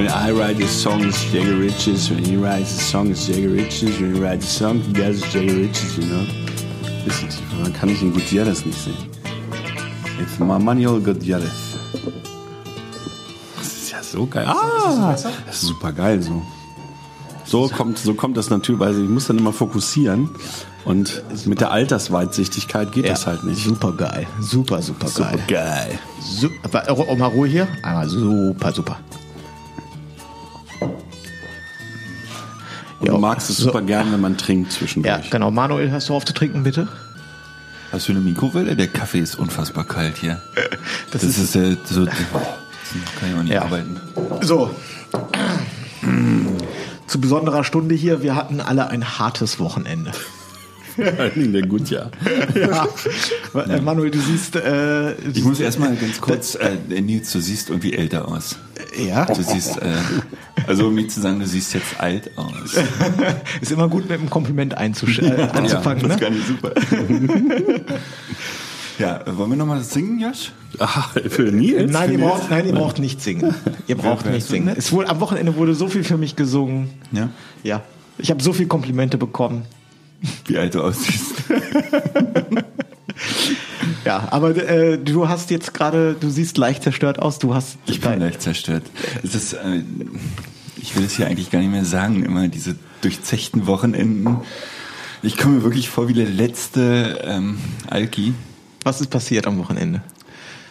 When I write a song, it's Jagger Riches. When he writes a song, it's Jagger Riches. When he writes a song, he does Jagger Riches, you know? Bisschen tiefer, man kann ich in Gutierrez nicht sehen. It's Manuel Gutierrez. Das ist ja so geil. Ah, das ist super geil so. So kommt, so kommt das natürlich, weil ich muss dann immer fokussieren. Und mit der Altersweitsichtigkeit geht das halt nicht. Super geil. Super, super, Super geil. geil. Super, mal Ruhe hier. Einmal super, super. Und Ja, du magst es so. super gern, wenn man trinkt Ja, zwischendurch. genau. Manuel, hast du auf zu trinken, bitte? Hast du eine Mikrowelle? Der Kaffee ist unfassbar kalt hier. Das Das, ist, äh, so. kann ich auch nicht Ja. arbeiten. So. Zu besonderer Stunde hier. Wir hatten alle ein hartes Wochenende. Vor allen Dingen der Gutjahr. Ja. Äh, Manuel, du siehst, äh, Ich muss erstmal ganz kurz, äh, Nils, du siehst irgendwie älter aus. ja, Du siehst, äh, also um nicht zu sagen, du siehst jetzt alt aus. ist immer gut mit einem Kompliment einzusch äh, anzufangen, das ne? kann ich super. ja, äh, wollen wir nochmal singen, Josh? Ah, für Nils? Nein, Für ihr Nils? braucht, nein, ihr braucht nicht singen. Ihr braucht nicht singen. Es wurde, am Wochenende wurde so viel für mich gesungen. Ja. Ja. Ich habe so viel Komplimente bekommen. Wie alt du aussiehst. Ja, aber äh, du hast jetzt gerade, du siehst leicht zerstört aus. Du hast Ich bin leicht zerstört. Es ist, äh, ich will es hier eigentlich gar nicht mehr sagen, immer diese durchzechten Wochenenden. Ich komme mir wirklich vor wie der letzte ähm, Alki. Was ist passiert am Wochenende?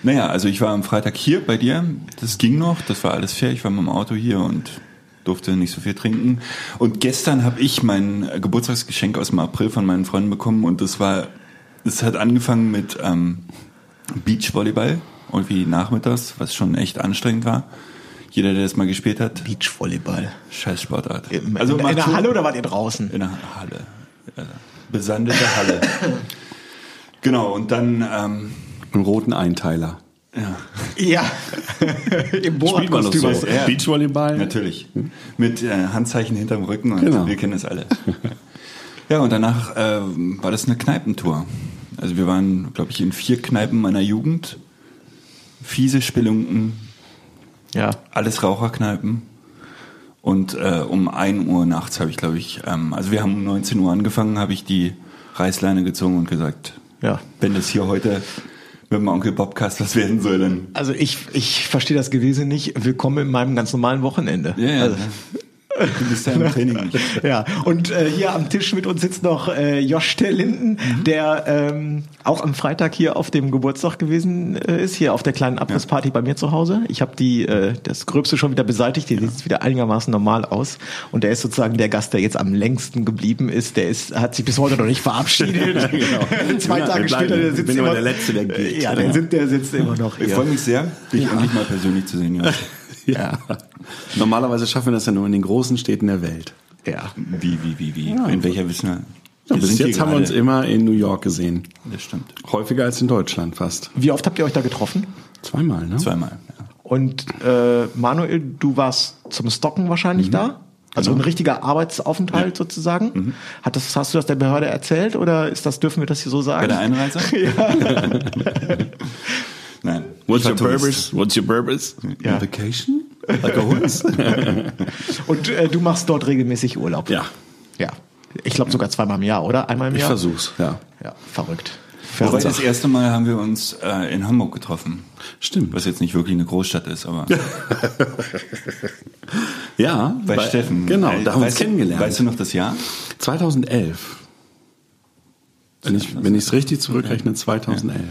Naja, also ich war am Freitag hier bei dir. Das ging noch, das war alles fair. Ich war mit dem Auto hier und durfte nicht so viel trinken. Und gestern habe ich mein Geburtstagsgeschenk aus dem April von meinen Freunden bekommen und das war, es hat angefangen mit ähm, Beachvolleyball, irgendwie nachmittags, was schon echt anstrengend war. Jeder, der das mal gespielt hat, Beachvolleyball. scheiß Sportart. In, also in, in der Halle oder wart ihr draußen? in der Halle. Ja, besandete Halle. genau, und dann ähm, Einen roten Einteiler. Ja. Im Borat-Kostüm. du- Ja. Beachvolleyball? Natürlich. Mit äh, Handzeichen hinterm Rücken und Genau. wir kennen das alle. ja, und danach äh, war das eine Kneipentour. Also wir waren, glaube ich, in vier Kneipen meiner Jugend. Fiese Spelunken, Ja. alles Raucherkneipen. Und äh, um 1 Uhr nachts habe ich, glaube ich, ähm, also wir haben um 19 Uhr angefangen, habe ich die Reißleine gezogen und gesagt, Ja. wenn das hier heute mit dem Onkel Bobcast was werden soll, dann Also ich, ich verstehe das gewesen nicht. Willkommen in meinem ganz normalen Wochenende. Ja, ja. Also, Du bist ja im Training nicht. ja, und äh, hier am Tisch mit uns sitzt noch äh, Josh der Linden, der ähm, auch am Freitag hier auf dem Geburtstag gewesen äh, ist, hier auf der kleinen Abrissparty bei mir zu Hause. Ich habe die äh, das Gröbste schon wieder beseitigt, die sieht jetzt wieder einigermaßen normal aus. Und der ist sozusagen der Gast, der jetzt am längsten geblieben ist. Der ist hat sich bis heute noch nicht verabschiedet. Zwei Ja, Tage später der sitzt bin immer der Letzte, der geht. Ja, der, Ja. Sind, der sitzt immer noch Ich freue mich sehr, dich endlich mal persönlich zu sehen. Jonas. Ja. Normalerweise schaffen wir das ja nur in den großen Städten der Welt. Ja. Wie, wie, wie, wie? Ja. in welcher wissen wir? Ja, bis jetzt haben wir uns immer in New York gesehen. Das stimmt. Häufiger als in Deutschland fast. Wie oft habt ihr euch da getroffen? Zweimal, ne? Zweimal. Ja. Und äh, Manuel, du warst zum Stocken wahrscheinlich Mhm. da? Also Genau. ein richtiger Arbeitsaufenthalt sozusagen. Mhm. Hat das, hast du das der Behörde erzählt oder ist das, dürfen wir das hier so sagen? Bei der Einreise? Nein. What's your purpose? What's your purpose? Ja. Vacation? Like a? Und äh, du machst dort regelmäßig Urlaub. Ja. Ja. Ich glaube sogar zweimal im Jahr, oder? Einmal im Ich Jahr? versuch's, ja. Ja, verrückt. Wobei verrückt. das erste Mal haben wir uns äh, in Hamburg getroffen. Stimmt. Was jetzt nicht wirklich eine Großstadt ist, aber Ja, bei, Steffen. Genau, da haben wir uns weißt du- kennengelernt. Weißt du noch das Jahr? 2011. Wenn ich wenn ich es richtig zurückrechne, 2011. Ja.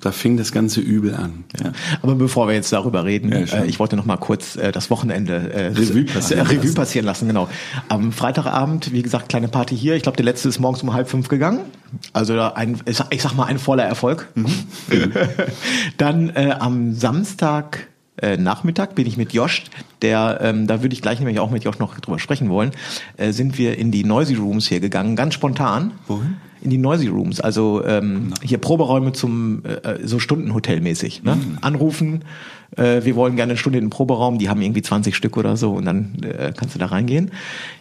Da fing das ganze Übel an. Ja. Aber bevor wir jetzt darüber reden, Ja, äh, ich wollte noch mal kurz äh, das Wochenende äh, Revue passieren äh, Revue lassen. passieren lassen. Genau. Am Freitagabend, wie gesagt, kleine Party hier. Ich glaube, der letzte ist morgens um halb fünf gegangen. Also ein, ich sag- ich sag mal, ein voller Erfolg. Mhm. Dann äh, am Samstag äh, Nachmittag bin ich mit Josh, der, ähm, da würde ich gleich nämlich auch mit Josh noch drüber sprechen wollen, äh, sind wir in die Noisy Rooms hier gegangen, ganz spontan. Wohin? In die Noisy Rooms, also ähm, hier Proberäume zum äh, so Stundenhotel-mäßig. Ne? Anrufen, äh, wir wollen gerne eine Stunde in den Proberaum, die haben irgendwie 20 Stück oder so und dann äh, kannst du da reingehen.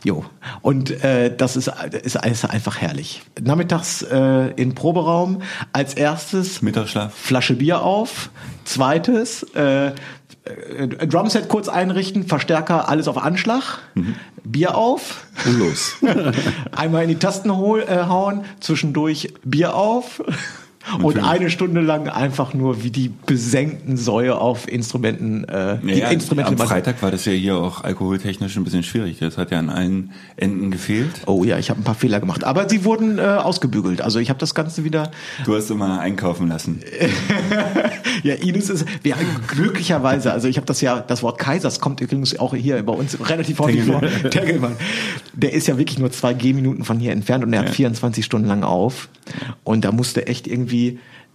Jo. Und äh, das ist, ist, ist einfach herrlich. Nachmittags äh, in Proberaum, als erstes Mittagsschlaf. Flasche Bier auf, zweites äh, äh, Drumset kurz einrichten, Verstärker, alles auf Anschlag, Bier auf, Und los. einmal in die Tasten hol, äh, hauen, zwischendurch Bier auf und eine Stunde lang einfach nur wie die besenkten Säue auf Instrumenten, äh, die Ja, Instrumente am. Freitag war das ja hier auch alkoholtechnisch ein bisschen schwierig. Das hat ja an allen Enden gefehlt. Oh ja, ich habe ein paar Fehler gemacht, aber sie wurden äh, ausgebügelt. Also ich habe das Ganze wieder Du hast immer einkaufen lassen. Ja, Ines ist, wir, glücklicherweise, also ich habe das ja, das Wort Kaisers kommt übrigens auch hier bei uns relativ häufig vor. Tengelmann. Der ist ja wirklich nur zwei Gehminuten von hier entfernt und er hat 24 Stunden lang auf. Und da musste echt irgendwie,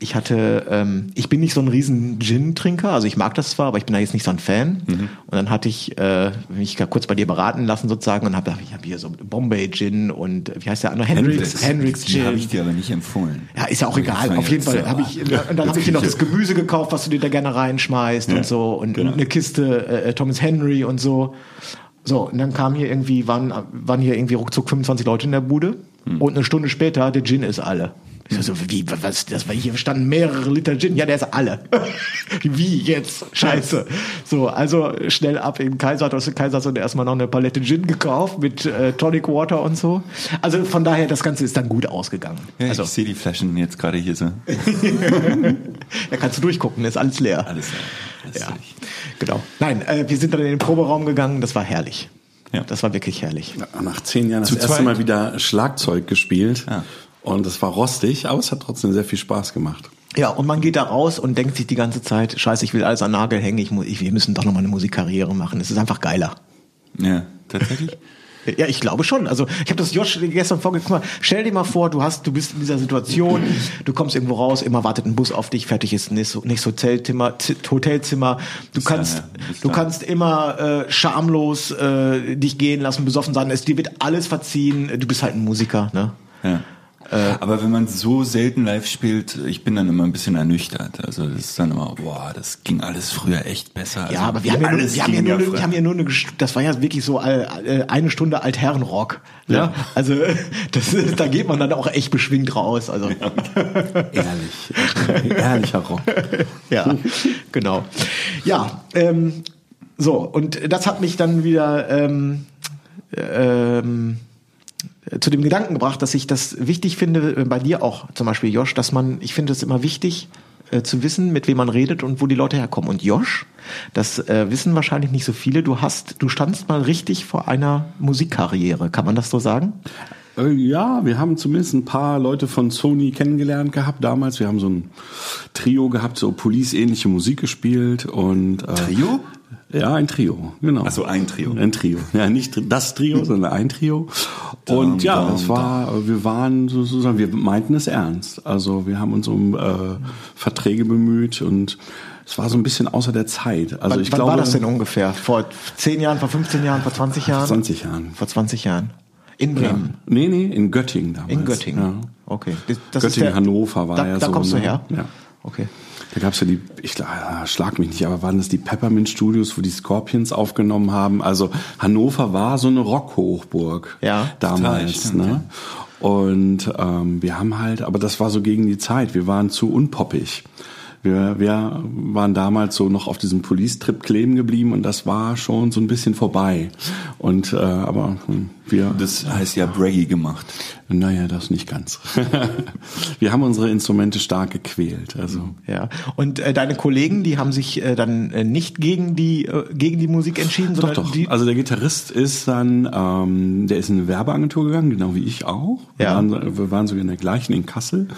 ich hatte, ähm, ich bin nicht so ein riesen Gin-Trinker, also ich mag das zwar, aber ich bin da jetzt nicht so ein Fan. Und dann hatte ich äh, mich kurz bei dir beraten lassen sozusagen und habe ich hab hier so Bombay Gin und äh, wie heißt der andere? Hendrix, Hendrix Gin. habe ich dir aber nicht empfohlen. Ja, ist ja auch egal. Auf jeden Fall äh, habe ich, und dann habe ich dir noch das Gemüse gekauft, was du dir da gerne reinschmeißt und so und genau. eine Kiste äh, Thomas Henry und so. So, und dann kam hier irgendwie, waren, waren hier irgendwie ruckzuck 25 Leute in der Bude und eine Stunde später, der Gin ist alle. Ich so, wie, was, das war hier standen mehrere Liter Gin. Ja, der ist alle. wie jetzt? Scheiße. So, also schnell ab im Kaiser, hat aus dem Kaiser und erstmal noch eine Palette Gin gekauft mit äh, Tonic Water und so. Also von daher, das Ganze ist dann gut ausgegangen. Ja, also, ich sehe die Flaschen jetzt gerade hier so. da kannst du durchgucken, ist alles leer. Alles, alles Ja, durch. genau. Nein, äh, wir sind dann in den Proberaum gegangen, das war herrlich. Ja. Das war wirklich herrlich. Nach zehn Jahren das Zu erste zweit? Mal wieder Schlagzeug gespielt. Ja. Und es war rostig, aber es hat trotzdem sehr viel Spaß gemacht. Ja, und man geht da raus und denkt sich die ganze Zeit, scheiße, ich will alles an Nagel hängen, ich, ich, wir müssen doch noch mal eine Musikkarriere machen. Es ist einfach geiler. Ja, tatsächlich. Ja, ich glaube schon. Also ich habe das Josh gestern vorgekommen. Stell dir mal vor, du hast, du bist in dieser Situation, du kommst irgendwo raus, immer wartet ein Bus auf dich, fertig ist nächstes nächstes Hotelzimmer, Hotelzimmer. Du kannst, ja, du kannst immer äh, schamlos äh, dich gehen lassen, besoffen sein. Es dir wird alles verziehen. Du bist halt ein Musiker, ne? Ja. Aber wenn man so selten live spielt, ich bin dann immer ein bisschen ernüchtert. Also das ist dann immer, boah, das ging alles früher echt besser. Also Ja, aber wir haben ja, nur, wir haben ja nur, wir haben ja nur eine, das war ja wirklich so all- all- eine Stunde Altherrenrock. Ne? Ja. Also das, da geht man dann auch echt beschwingt raus. Also Ehrlich. Ehrlicher Rock. ja, genau. Ja, ähm, so und das hat mich dann wieder ähm, ähm, zu dem Gedanken gebracht, dass ich das wichtig finde, äh, bei dir auch zum Beispiel, Josh, dass man, ich finde es immer wichtig, äh, zu wissen, mit wem man redet und wo die Leute herkommen. Und Josh, das äh, wissen wahrscheinlich nicht so viele, du hast, du standst mal richtig vor einer Musikkarriere, kann man das so sagen? Äh, Ja, wir haben zumindest ein paar Leute von Sony kennengelernt gehabt damals. Wir haben so ein Trio gehabt, so Police-ähnliche Musik gespielt und äh, Trio? Ja, ein Trio, genau. Ach so, ein Trio. Ein Trio. Ja, nicht das Trio, sondern ein Trio. Und ja, es war, wir waren sozusagen, wir meinten es ernst. Also wir haben uns um äh, Verträge bemüht und es war so ein bisschen außer der Zeit. Also ich wann glaube, war das denn ungefähr? Vor 10 Jahren, vor 15 Jahren, vor 20 Jahren? 20 Jahren. Vor 20 Jahren. In Ja. Bremen. Nee, nee, in Göttingen damals. In Göttingen. Ja. Okay. Das, das Göttingen, der- Hannover war da, ja da so, kommst du ne? her? Ja. Okay. Da gab's ja die, ich ah, schlag mich nicht, aber waren das die Peppermint Studios, wo die Scorpions aufgenommen haben? Also Hannover war so eine Rockhochburg Ja, damals. total, ne? Und ähm, wir haben halt, aber das war so gegen die Zeit. Wir waren zu unpoppig. Wir, wir waren damals so noch auf diesem Police-Trip kleben geblieben und das war schon so ein bisschen vorbei. Und äh, aber hm, wir. Das heißt ja Braggy gemacht. Naja, das nicht ganz. wir haben unsere Instrumente stark gequält. Also Ja. Und äh, deine Kollegen, die haben sich äh, dann äh, nicht gegen die äh, gegen die Musik entschieden, Doch, sondern doch. die Also der Gitarrist ist dann, ähm, der ist in eine Werbeagentur gegangen, genau wie ich auch. Wir, Ja. waren, wir waren sogar in der gleichen in Kassel.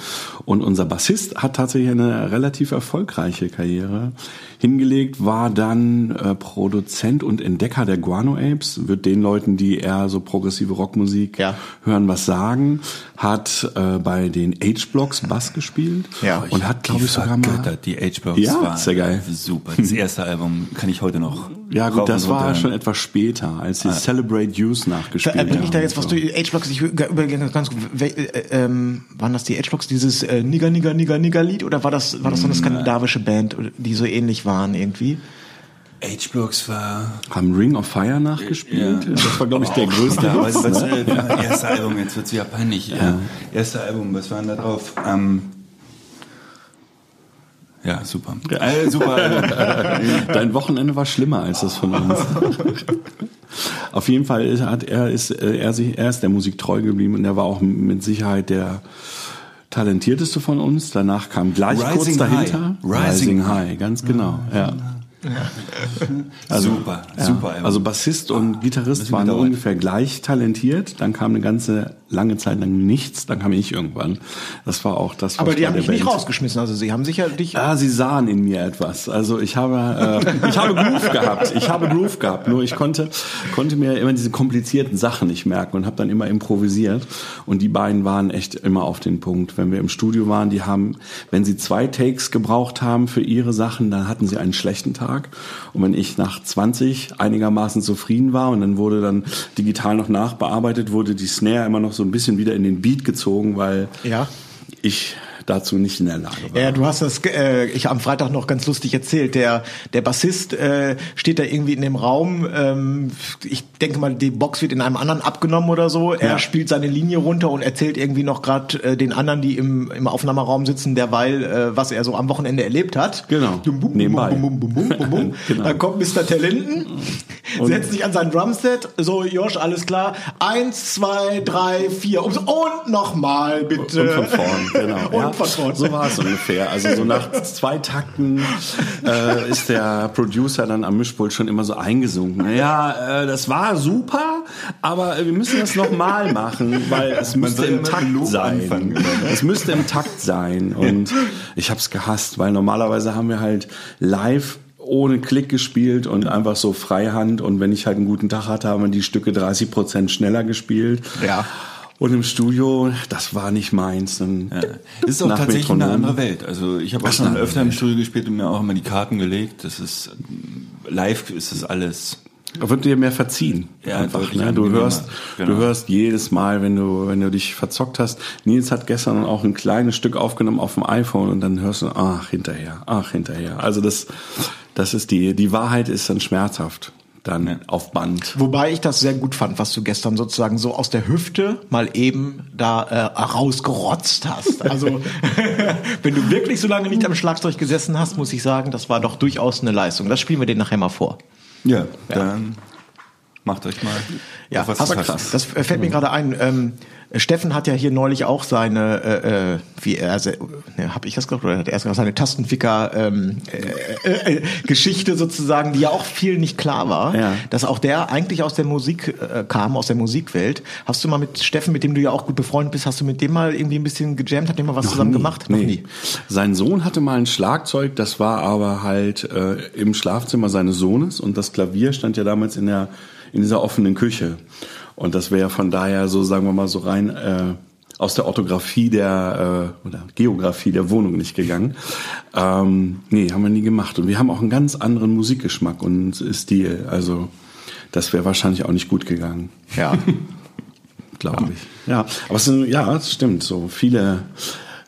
Und unser Bassist hat tatsächlich eine relativ erfolgreiche Karriere hingelegt, war dann äh, Produzent und Entdecker der Guano Apes, wird den Leuten, die eher so progressive Rockmusik Ja. hören, was sagen, hat äh, bei den H-Blocks Bass gespielt Ja. und hat, glaube ich, sogar mal... die H-Box Ja, war sehr geil. super. Das erste Album kann ich heute noch. Ja gut, das war schon etwas später, als sie Celebrate Youth nachgespielt Äh, bring ich da jetzt was so. durch H-Blocks? Ich überlege ganz gut, äh, ähm, waren das die H-Blocks, dieses äh, Nigger, Nigger, Nigger, Nigger Lied oder war das, war das so eine skandinavische Band, die so ähnlich waren irgendwie? H-Blocks war. haben Ring of Fire nachgespielt. Ja. Das war, glaube ich, der größte Ja, was, was, ne? äh, erste Album, jetzt wird's wieder peinlich. Ja. Erste Album, was war denn da drauf? Ähm, ja, super. Äh, super. Dein Wochenende war schlimmer als das von uns. Auf jeden Fall ist, hat er, ist, äh, er, sich, er ist der Musik treu geblieben und er war auch mit Sicherheit der talentierteste von uns. Danach kam gleich kurz Rising dahinter High. Rising High, ganz genau. Ja. Super, Ja. super. Also Bassist und Gitarrist Müssen wir waren ungefähr gleich talentiert. Dann kam eine ganze lange Zeit lang nichts. Dann kam ich irgendwann. Das war auch das. was Aber die haben der dich nicht Band- rausgeschmissen, also sie haben sicher dich. Ah, sie sahen in mir etwas. Also ich habe, äh, ich habe Groove gehabt. Ich habe Groove gehabt. Nur ich konnte, konnte mir immer diese komplizierten Sachen nicht merken und habe dann immer improvisiert. Und die beiden waren echt immer auf den Punkt. Wenn wir im Studio waren, die haben, wenn sie zwei Takes gebraucht haben für ihre Sachen, dann hatten sie einen schlechten Tag. Und wenn ich nach 20 einigermaßen zufrieden war und dann wurde dann digital noch nachbearbeitet, wurde die Snare immer noch so ein bisschen wieder in den Beat gezogen, weil Ja. ich dazu nicht in der Lage war. Ja, du hast das äh, ich am Freitag noch ganz lustig erzählt. Der der Bassist äh, steht da irgendwie in dem Raum. Ähm, ich denke mal, die Box wird in einem anderen abgenommen oder so. Er Ja. spielt seine Linie runter und erzählt irgendwie noch gerade äh, den anderen, die im im Aufnahmeraum sitzen, derweil äh, was er so am Wochenende erlebt hat. Genau. Bum, bum, Nebenbei. Bum, bum, bum, bum, bum, bum. Genau. Dann kommt Mr. Talenten, setzt sich an sein Drumset. So, Josh, alles klar. Eins, zwei, drei, vier und, und nochmal bitte. Und von vorn, genau. und ja, vorn. So war es ungefähr. Also so nach zwei Takten äh, ist der Producer dann am Mischpult schon immer so eingesunken. Ja, äh, das war super, aber wir müssen das nochmal machen, weil es müsste im Takt sein. anfangen. Es müsste im Takt sein. Und ich habe es gehasst, weil normalerweise haben wir halt live ohne Klick gespielt und einfach so Freihand und wenn ich halt einen guten Tag hatte, haben wir die Stücke 30 Prozent schneller gespielt. Ja. Und im Studio, das war nicht meins. Dann Ja. Das ist auch tatsächlich eine Metronom. andere Welt. Also ich habe auch schon eine öfter im Welt. Studio gespielt und mir auch immer die Karten gelegt. Das ist live ist das alles. Da wird dir mehr verziehen. Ja, einfach, ne? Du hörst, Genau. du hörst jedes Mal, wenn du, wenn du dich verzockt hast. Nils hat gestern auch ein kleines Stück aufgenommen auf dem iPhone und dann hörst du, ach, hinterher, ach, hinterher. Also das, das ist die, die Wahrheit ist dann schmerzhaft. Dann Ja. auf Band. Wobei ich das sehr gut fand, was du gestern sozusagen so aus der Hüfte mal eben da äh, rausgerotzt hast. Also wenn du wirklich so lange nicht am Schlagzeug gesessen hast, muss ich sagen, das war doch durchaus eine Leistung. Das spielen wir dir nachher mal vor. Ja, dann macht euch mal. Ja, was hast, fassen. das fällt mir gerade ein. Ähm, Steffen hat ja hier neulich auch seine, äh, äh, wie er, ne, habe ich das gesagt oder hat er erst gesagt, seine Tastenficker ähm, äh, äh, äh, Geschichte sozusagen, die ja auch vielen nicht klar war, Ja. dass auch der eigentlich aus der Musik äh, kam, aus der Musikwelt. Hast du mal mit Steffen, mit dem du ja auch gut befreundet bist, hast du mit dem mal irgendwie ein bisschen gejammt, hat dem mal was zusammen nie. gemacht? Nee. Sein Sohn hatte mal ein Schlagzeug, das war aber halt äh, im Schlafzimmer seines Sohnes und das Klavier stand ja damals in der in dieser offenen Küche. Und das wäre von daher so, sagen wir mal, so rein äh, aus der Orthographie der äh, oder Geografie der Wohnung nicht gegangen. Ähm, nee, haben wir nie gemacht. Und wir haben auch einen ganz anderen Musikgeschmack und Stil. Also das wäre wahrscheinlich auch nicht gut gegangen Ja. glaube ich. Ja, aber es sind, ja, es stimmt. So viele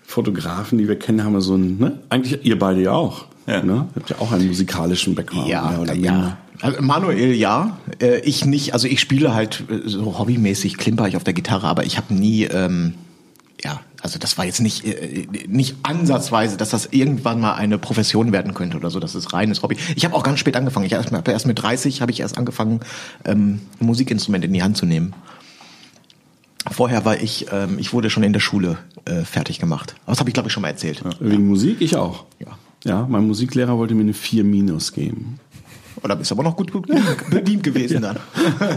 Fotografen, die wir kennen, haben so ein, ne? Eigentlich ihr beide ja auch. Ja. Ne? Ihr habt ja auch einen musikalischen Background. Ja, mehr oder ja. Also Manuel ja, äh, ich nicht. Also ich spiele halt äh, so hobbymäßig, klimper ich auf der Gitarre, aber ich habe nie, ähm, ja, Also das war jetzt nicht äh, nicht ansatzweise, dass das irgendwann mal eine Profession werden könnte oder so. Das ist reines Hobby. Ich habe auch ganz spät angefangen. Ich erst, erst mit 30 habe ich erst angefangen, ähm, ein Musikinstrument in die Hand zu nehmen. Vorher war ich, ähm, ich wurde schon in der Schule äh, fertig gemacht. Aber das habe ich glaube ich schon mal erzählt. Ja. Wegen Musik? Ich auch. Ja. Ja, mein Musiklehrer wollte mir eine 4 Minus geben. Oder bist aber noch gut, gut bedient gewesen dann.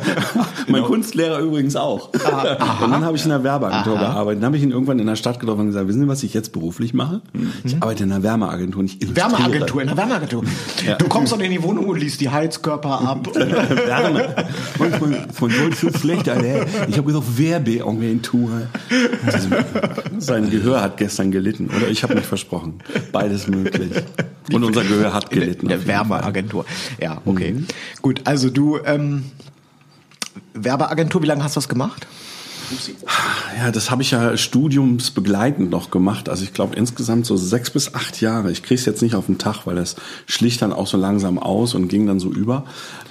mein Kunstlehrer übrigens auch. Aha. Und dann habe ich in der Werbeagentur Aha. gearbeitet. Dann habe ich ihn irgendwann in der Stadt getroffen und gesagt, wissen Sie, was ich jetzt beruflich mache? Ich arbeite in einer Wärmeagentur ich. Wärmeagentur, in der Wärmeagentur. Du kommst dann in die Wohnung und liest die Heizkörper ab. Wärme. Manchmal von Deutsch so schlecht, Alter. Ich habe gesagt, Werbeagentur. Also, Sein Gehör hat gestern gelitten. Oder ich habe mich versprochen. Beides möglich. Und unser Gehör hat gelitten. In der. Wärmeagentur. Ja, okay. Gut, also du, ähm, Werbeagentur, wie lange hast du das gemacht? Ja, das habe ich ja studiumsbegleitend noch gemacht. Also ich glaube insgesamt so sechs bis acht Jahre. Ich krieg's jetzt nicht auf den Tag, weil das schlicht dann auch so langsam aus und ging dann so über.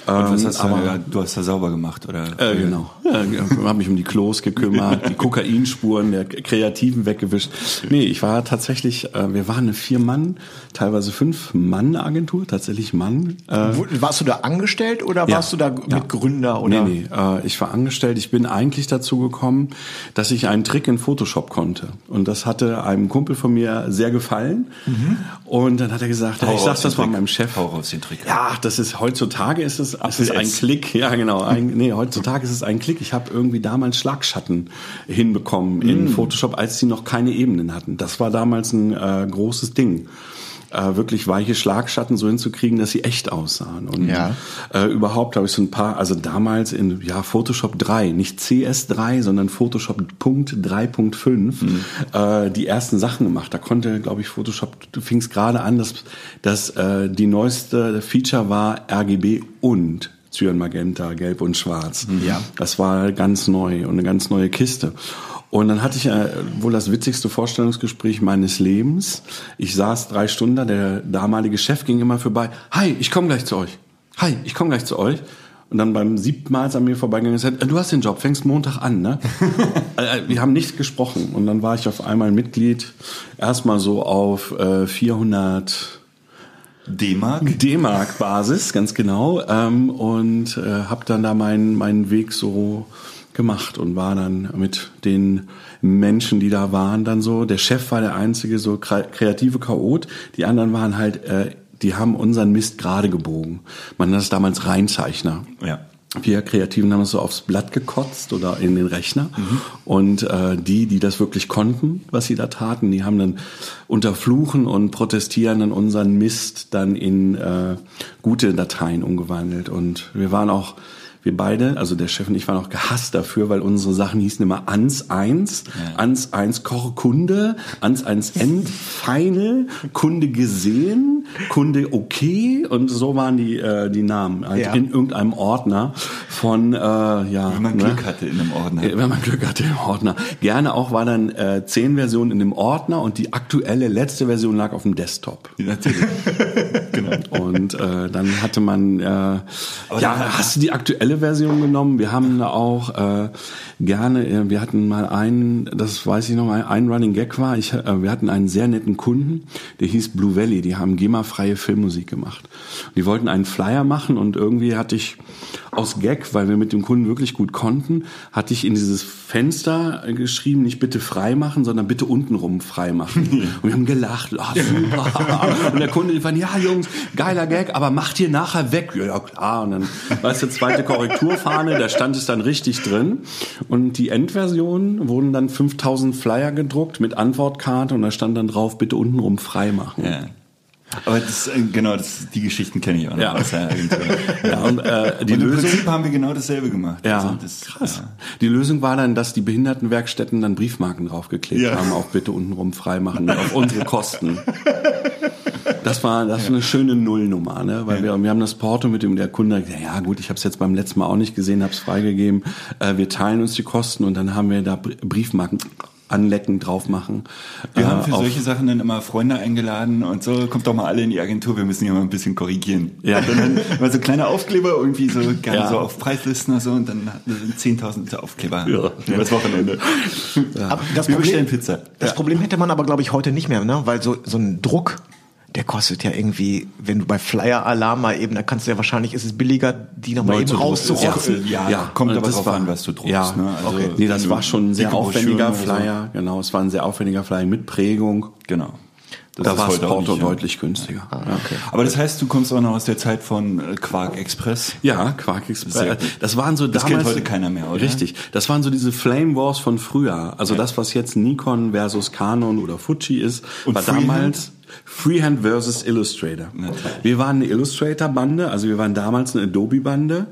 Was Ähm, hast du, aber, ja, du hast da sauber gemacht, oder? Äh, genau. Ja, habe mich um die Klos gekümmert, die Kokainspuren der Kreativen weggewischt. Nee, ich war tatsächlich, äh, wir waren eine Vier-Mann, teilweise Fünf-Mann-Agentur, tatsächlich Mann. Äh, Warst du da angestellt oder warst du da mit Gründer oder? Nee, nee, äh, ich war angestellt. Ich bin eigentlich dazu gekommen, dass ich einen Trick in Photoshop konnte. Und das hatte einem Kumpel von mir sehr gefallen. Und dann hat er gesagt, ja, Hau ich den das mal Trick. meinem Chef. Hau raus den Trick. Ja, das ist heutzutage ist es, es ist ein. Klick. Ja, genau. Ein, nee, heutzutage ist es ein Klick. Ich habe irgendwie damals Schlagschatten hinbekommen in Photoshop, als die noch keine Ebenen hatten. Das war damals ein äh, großes Ding. Äh, wirklich weiche Schlagschatten so hinzukriegen, dass sie echt aussahen. Und Ja. äh, überhaupt habe ich so ein paar, also damals in ja Photoshop 3, nicht CS3, sondern Photoshop Punkt 3.5, äh, die ersten Sachen gemacht. Da konnte, glaube ich, Photoshop, du fingst gerade an, dass, dass äh, die neueste Feature war RGB und Cyan, Magenta, Gelb und Schwarz. Ja. Das war ganz neu und eine ganz neue Kiste. Und dann hatte ich äh, wohl das witzigste Vorstellungsgespräch meines Lebens. Ich saß drei Stunden da, der damalige Chef ging immer vorbei. Hi, ich komme gleich zu euch. Hi, ich komme gleich zu euch. Und dann beim siebten Mal ist er mir vorbeigegangen und gesagt, äh, du hast den Job, fängst Montag an, ne? Äh, Wir haben nicht gesprochen. Und dann war ich auf einmal Mitglied, erstmal so auf äh, 400 D-Mark? D-Mark-Basis, ganz genau. Ähm, und äh, habe dann da meinen meinen Weg so gemacht und war dann mit den Menschen, die da waren, dann so. Der Chef war der einzige so kre- kreative Chaot. Die anderen waren halt, äh, die haben unseren Mist gerade gebogen. Man nannte das damals Reinzeichner. Ja. Wir Kreativen haben es so aufs Blatt gekotzt oder in den Rechner. Und äh, die, die das wirklich konnten, was sie da taten, die haben dann unter Fluchen und Protestieren dann unseren Mist dann in äh, gute Dateien umgewandelt. Und wir waren auch, wir beide, also der Chef und ich waren auch gehasst dafür, weil unsere Sachen hießen immer Ans 1, Ans 1 Kochkunde, Ans 1 End, Final, Kunde gesehen, Kunde okay und so waren die, äh, die Namen halt Ja. in irgendeinem Ordner von, äh, ja. Wenn man ne? Glück hatte in einem Ordner. Wenn man Glück hatte im Ordner. Gerne auch war dann äh, zehn Versionen in dem Ordner und die aktuelle letzte Version lag auf dem Desktop. Ja, Natürlich. Und äh, dann hatte man, äh, ja, hast du die aktuelle Version genommen? Wir haben da auch äh, gerne, äh, wir hatten mal einen, das weiß ich noch mal, ein Running Gag war, ich, äh, wir hatten einen sehr netten Kunden, der hieß Blue Valley, die haben GEMA-freie Filmmusik gemacht. Die wollten einen Flyer machen und irgendwie hatte ich aus Gag, weil wir mit dem Kunden wirklich gut konnten, hatte ich in dieses Fenster geschrieben, nicht bitte frei machen, sondern bitte untenrum frei machen. Und wir haben gelacht, ah, super. Und der Kunde rief an, ja Jungs, geiler Gag, aber macht ihr nachher weg. Ja, klar. Und dann war es die zweite Korrekturfahne, da stand es dann richtig drin. Und die Endversion wurden dann 5000 Flyer gedruckt mit Antwortkarte und da stand dann drauf, bitte untenrum frei machen. Ja. Aber das, äh, genau, das, die Geschichten kenne ich auch noch Ja. aus der Agentur. Ja, und äh, die Und im Lösung... Prinzip haben wir genau dasselbe gemacht. Ja, Also das, krass. Ja. Die Lösung war dann, dass die Behindertenwerkstätten dann Briefmarken draufgeklebt Ja. haben, auch bitte untenrum freimachen, auf unsere Kosten. Das war, das war eine schöne Nullnummer, ne? Weil wir, wir haben das Porto mit dem der Kunde, gesagt, ja gut, ich habe es jetzt beim letzten Mal auch nicht gesehen, habe es freigegeben. Äh, wir teilen uns die Kosten und dann haben wir da Br- Briefmarken anlecken, drauf machen. Wir Äh, haben für solche Sachen dann immer Freunde eingeladen und so, kommt doch mal alle in die Agentur, wir müssen hier mal ein bisschen korrigieren. Ja. Und dann immer so kleine Aufkleber, irgendwie so gerne Ja. so auf Preislisten oder so und dann hatten wir 10.000 Aufkleber Ja. über das Wochenende. Aber das Wir Problem, bestellen Pizza. Das Ja. Problem hätte man aber, glaube ich, heute nicht mehr, ne? weil so, so ein Druck, der kostet ja irgendwie, wenn du bei Flyer Alarm mal eben, da kannst du ja wahrscheinlich, ist es billiger, die nochmal eben rauszurotzen. Ja, ja, kommt und aber drauf war- an, was du druckst. Ja, ne? Also, okay. Nee, das war schon ein sehr aufwendiger Flyer. Genau, es war ein sehr aufwendiger Flyer mit Prägung. So. Genau. Das da war das heute auch Porto nicht, ja. deutlich günstiger. Ja. Aber das heißt, du kommst auch noch aus der Zeit von äh, Quark Express. Ja, Quark Express. Das waren so Das damals. kennt heute keiner mehr, oder? Richtig. Das waren so diese Flame Wars von früher. Also das, was jetzt Nikon versus Canon oder Fuji ist, Und war Freehand? damals Freehand versus Illustrator. Wir waren eine Illustrator-Bande, also wir waren damals eine Adobe-Bande.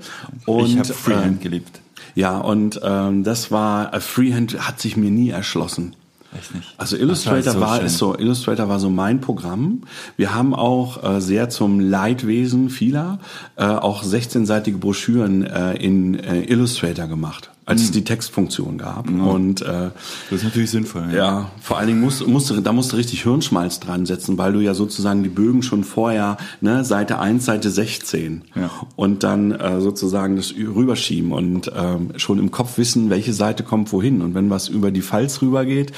Und ich habe Freehand ähm, geliebt. Ja, und ähm, das war äh, Freehand hat sich mir nie erschlossen. Nicht. Also Illustrator Das war war, so ist so Illustrator war so mein Programm. Wir haben auch äh, sehr zum Leidwesen vieler äh, auch 16-seitige Broschüren äh, in äh, Illustrator gemacht, als Hm. es die Textfunktion gab. Und äh, Das ist natürlich sinnvoll. ja, vor allen Dingen musst, musst du, da musst du richtig Hirnschmalz dran setzen, weil du ja sozusagen die Bögen schon vorher, ne, Seite 1, Seite 16 Ja. und dann äh, sozusagen das rüberschieben und ähm, schon im Kopf wissen, welche Seite kommt wohin. Und wenn was über die Falz rübergeht,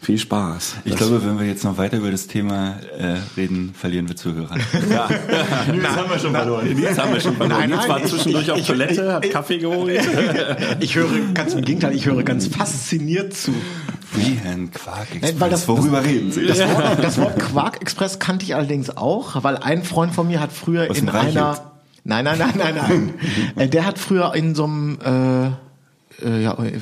viel Spaß. Ich Das- glaube, wenn wir jetzt noch weiter über das Thema äh, reden, verlieren wir Zuhörer. ja. das haben wir schon verloren. Jetzt haben wir schon verloren. Nein, Jetzt nein, war ich- zwischendurch ich- auf ich- Toilette, hat ich- Kaffee geholt. Ich höre ganz im Gegenteil, ich höre ganz fasziniert zu. Freehand, Quark Express. Weil das- Worüber reden Sie? Das Wort, das Wort Quark Express kannte ich allerdings auch, weil ein Freund von mir hat früher Aus in einer Nein, nein, nein, nein, nein. Äh, Der hat früher in so einem äh, äh, ja, äh, äh,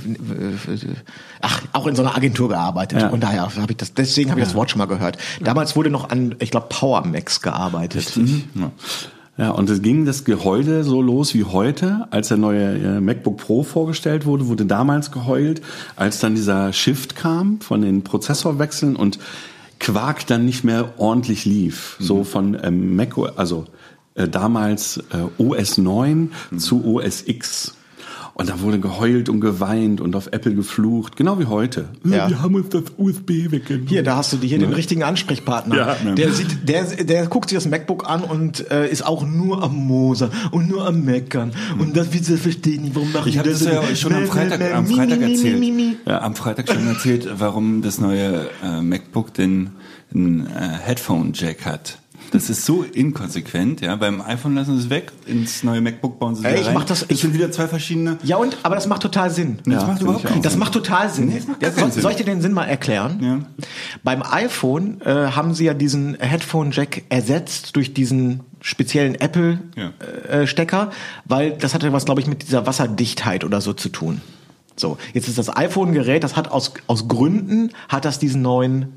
ach, auch in so einer Agentur gearbeitet. Ja. Und daher habe ich das, deswegen habe ich das Wort schon mal gehört. Damals wurde noch an, ich glaube, Power Max gearbeitet. Ja. Ja, und es ging das Geheule so los wie heute, als der neue äh, MacBook Pro vorgestellt wurde, wurde damals geheult, als dann dieser Shift kam von den Prozessorwechseln und Quark dann nicht mehr ordentlich lief, so von ähm, Mac, also äh, damals äh, OS 9 zu OS X. Und da wurde geheult und geweint und auf Apple geflucht, genau wie heute. Ja. Wir haben uns das USB weggenommen. Hier, da hast du hier den richtigen Ansprechpartner. Ja, ne. der sieht, der, der guckt sich das MacBook an und äh, ist auch nur am Moser und nur am Meckern. Und das will sie verstehen nicht, warum machen Ich habe die das ja schon am Freitag, am Freitag erzählt. Ja, am Freitag schon erzählt, warum das neue äh, MacBook den, den äh, Headphone Jack hat. Das ist so inkonsequent, ja. Beim iPhone lassen sie es weg, ins neue MacBook bauen sie es Ey, wieder ich rein. mach das- das ich- sind wieder zwei verschiedene. Ja, und, aber das macht total Sinn. das macht überhaupt keinen Das Sinn. macht total Sinn. Nee, das macht Ja, soll, Sinn. soll ich dir den Sinn mal erklären? Ja. Beim iPhone äh, haben sie ja diesen Headphone Jack ersetzt durch diesen speziellen Ja. Apple-Stecker, weil das hatte was, glaube ich, mit dieser Wasserdichtheit oder so zu tun. So, jetzt ist das iPhone-Gerät, das hat aus, aus Gründen, hat das diesen neuen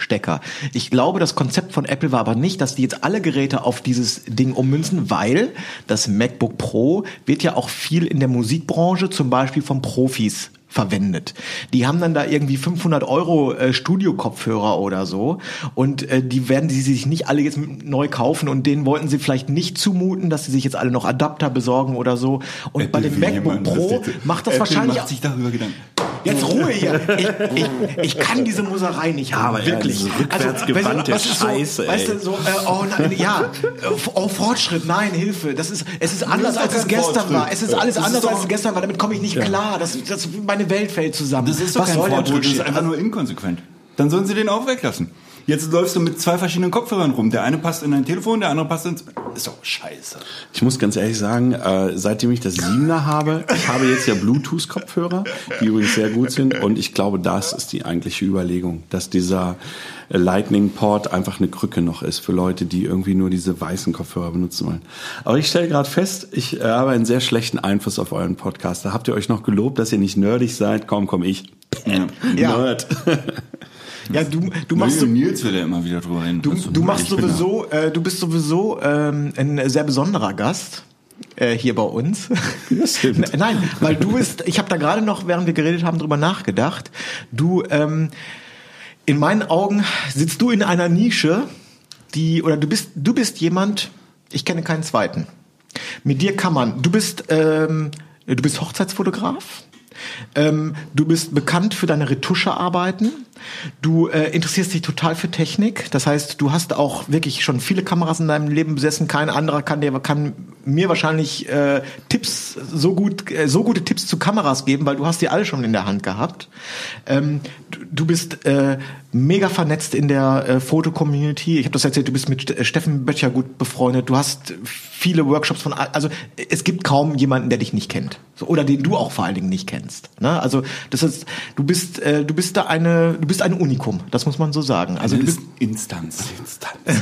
Stecker. Ich glaube, das Konzept von Apple war aber nicht, dass die jetzt alle Geräte auf dieses Ding ummünzen, weil das MacBook Pro wird ja auch viel in der Musikbranche, zum Beispiel von Profis verwendet. Die haben dann da irgendwie 500 Euro äh, Studio-Kopfhörer oder so und äh, die werden sie sich nicht alle jetzt neu kaufen und denen wollten sie vielleicht nicht zumuten, dass sie sich jetzt alle noch Adapter besorgen oder so. Und bei Apple dem will MacBook Pro die- macht das Apple wahrscheinlich macht sich darüber Gedanken. Jetzt Ruhe hier. Ich, ich, ich kann diese Muserei nicht haben. aber ja, wirklich. diese rückwärtsgewandte weißt du, was ist so, Scheiße, Weißt du, so, äh, oh nein, ja, oh Fortschritt, nein, Hilfe. Das ist, es ist anders als es gestern Fortschritt. war. Es ist alles Das ist anders doch- als es gestern war. Damit komme ich nicht klar. Das, das, meine Welt fällt zusammen. Das ist doch was kein soll Fortschritt, das ist einfach nur inkonsequent. Dann sollen sie den auch weglassen. Jetzt läufst du mit zwei verschiedenen Kopfhörern rum. Der eine passt in dein Telefon, der andere passt ins... Ist doch scheiße. Ich muss ganz ehrlich sagen, äh, seitdem ich das Siebener habe, ich habe jetzt ja Bluetooth-Kopfhörer, die übrigens sehr gut sind. Und ich glaube, das ist die eigentliche Überlegung, dass dieser äh, Lightning-Port einfach eine Krücke noch ist für Leute, die irgendwie nur diese weißen Kopfhörer benutzen wollen. Aber ich stelle gerade fest, ich äh, habe einen sehr schlechten Einfluss auf euren Podcast. Da habt ihr euch noch gelobt, dass ihr nicht nerdig seid. Komm, komm ich. Ja. Nerd. Ja, du, du machst so, Nils will ja immer wieder drüber reden. du, du machst sowieso, äh, du bist sowieso ähm, ein sehr besonderer Gast äh, hier bei uns. stimmt. Nein, weil du bist, ich habe da gerade noch, während wir geredet haben, drüber nachgedacht. Du, ähm, in meinen Augen sitzt du in einer Nische, die, oder du bist, du bist jemand, ich kenne keinen zweiten. Mit dir kann man, du bist, ähm, du bist Hochzeitsfotograf. Ähm, du bist bekannt für deine Retuschearbeiten. Du äh, interessierst dich total für Technik. Das heißt, du hast auch wirklich schon viele Kameras in deinem Leben besessen. Kein anderer kann dir kann mir wahrscheinlich äh, Tipps so gut äh, so gute Tipps zu Kameras geben, weil du hast die alle schon in der Hand gehabt. Ähm, du, du bist äh, mega vernetzt in der äh, Foto-Community. Ich habe das erzählt, du bist mit äh, Steffen Böttcher gut befreundet. Du hast viele Workshops von, also es gibt kaum jemanden, der dich nicht kennt. So, oder den du auch vor allen Dingen nicht kennst. Ne? Also das ist, du bist, äh, du bist da eine, du bist ein Unikum. Das muss man so sagen. Also Eine du bist, Instanz. Instanz.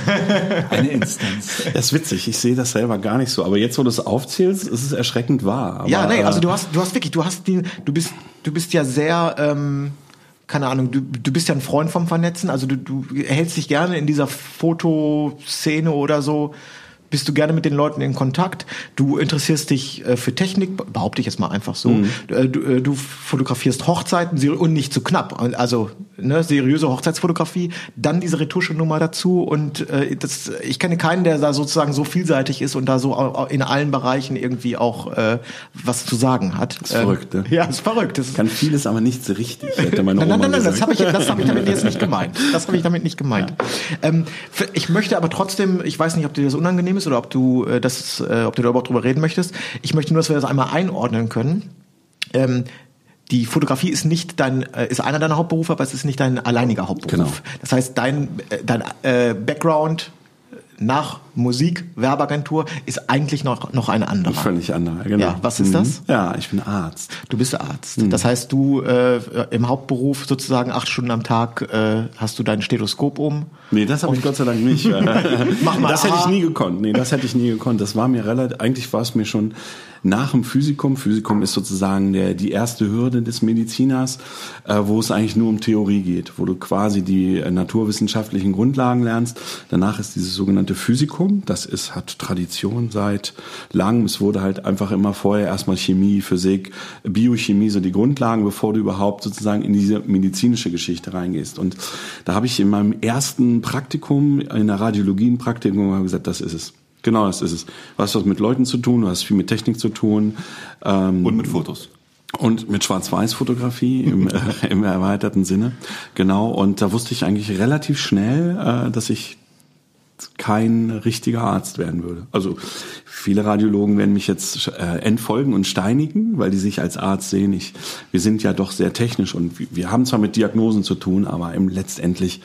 Eine Instanz. Das ist witzig, ich sehe das selber gar nicht so. Aber jetzt, wo du es aufzählst, ist es erschreckend wahr. Aber, ja, nee, also äh, du hast, du hast wirklich, du hast die, du bist, du bist ja sehr, ähm, keine Ahnung, du, du bist ja ein Freund vom Vernetzen, also du, du hältst dich gerne in dieser Fotoszene oder so, bist du gerne mit den Leuten in Kontakt, du interessierst dich äh, für Technik, behaupte ich jetzt mal einfach so, äh, du, äh, du fotografierst Hochzeiten und nicht zu knapp, also ne, seriöse Hochzeitsfotografie, dann diese Retuschenummer dazu und äh, das, ich kenne keinen, der da sozusagen so vielseitig ist und da so in allen Bereichen irgendwie auch äh, was zu sagen hat. Ist verrückt, ne? Ja, ist verrückt. Das kann vieles, aber nichts so richtig, hätte meine Nein, Oma nein, nein, nein, das habe ich, das hab ich damit jetzt nicht gemeint. Das habe ich damit nicht gemeint. Ähm, f- ich möchte aber trotzdem, ich weiß nicht, ob dir das unangenehm ist oder ob du äh, das, äh, ob du da überhaupt drüber reden möchtest. Ich möchte nur, dass wir das einmal einordnen können. Ähm, die Fotografie ist nicht dein, äh, ist einer deiner Hauptberufe, aber es ist nicht dein alleiniger Hauptberuf. Genau. Das heißt, dein, äh, dein äh, Background nach Musik, Werbeagentur ist eigentlich noch, noch ein anderer. Völlig andere, genau. Ja, was ist das? Ja, ich bin Arzt. Du bist Arzt. Mhm. Das heißt, du äh, im Hauptberuf sozusagen acht Stunden am Tag äh, hast du dein Stethoskop um. Nee, das habe ich Gott sei Dank nicht. Mach mal das hätte ich A. nie gekonnt. Nee, das hätte ich nie gekonnt. Das war mir relativ, eigentlich war es mir schon nach dem Physikum. Physikum ist sozusagen der, die erste Hürde des Mediziners, äh, wo es eigentlich nur um Theorie geht, wo du quasi die äh, naturwissenschaftlichen Grundlagen lernst. Danach ist dieses sogenannte Physikum. Das ist, hat Tradition seit langem. Es wurde halt einfach immer vorher erstmal Chemie, Physik, Biochemie, so die Grundlagen, bevor du überhaupt sozusagen in diese medizinische Geschichte reingehst. Und da habe ich in meinem ersten Praktikum, in der Radiologie ein Praktikum, gesagt, das ist es. Genau, das ist es. Du hast was mit Leuten zu tun, du hast viel mit Technik zu tun. Ähm, Und mit Fotos. und mit Schwarz-Weiß-Fotografie im, äh, im erweiterten Sinne. Genau. Und da wusste ich eigentlich relativ schnell, äh, dass ich kein richtiger Arzt werden würde. Also viele Radiologen werden mich jetzt äh, entfolgen und steinigen, weil die sich als Arzt sehen. Ich, wir sind ja doch sehr technisch und wir- haben zwar mit Diagnosen zu tun, aber im letztendlich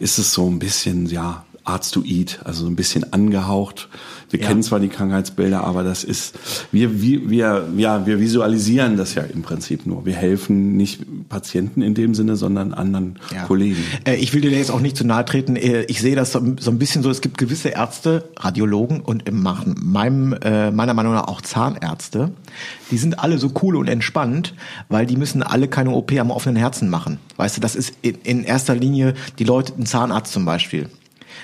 ist es so ein bisschen ja Arztoid, also so ein bisschen angehaucht. Wir kennen zwar die Krankheitsbilder, aber das ist, wir, wir, wir, ja, wir visualisieren das ja im Prinzip nur. Wir helfen nicht Patienten in dem Sinne, sondern anderen Kollegen. Äh, ich will dir jetzt auch nicht zu nahe treten. Äh, Ich sehe das so, so ein bisschen so, es gibt gewisse Ärzte, Radiologen und im Machen, meinem, äh, meiner Meinung nach auch Zahnärzte, die sind alle so cool und entspannt, weil die müssen alle keine OP am offenen Herzen machen. Weißt du, das ist in, in erster Linie die Leute, ein Zahnarzt zum Beispiel.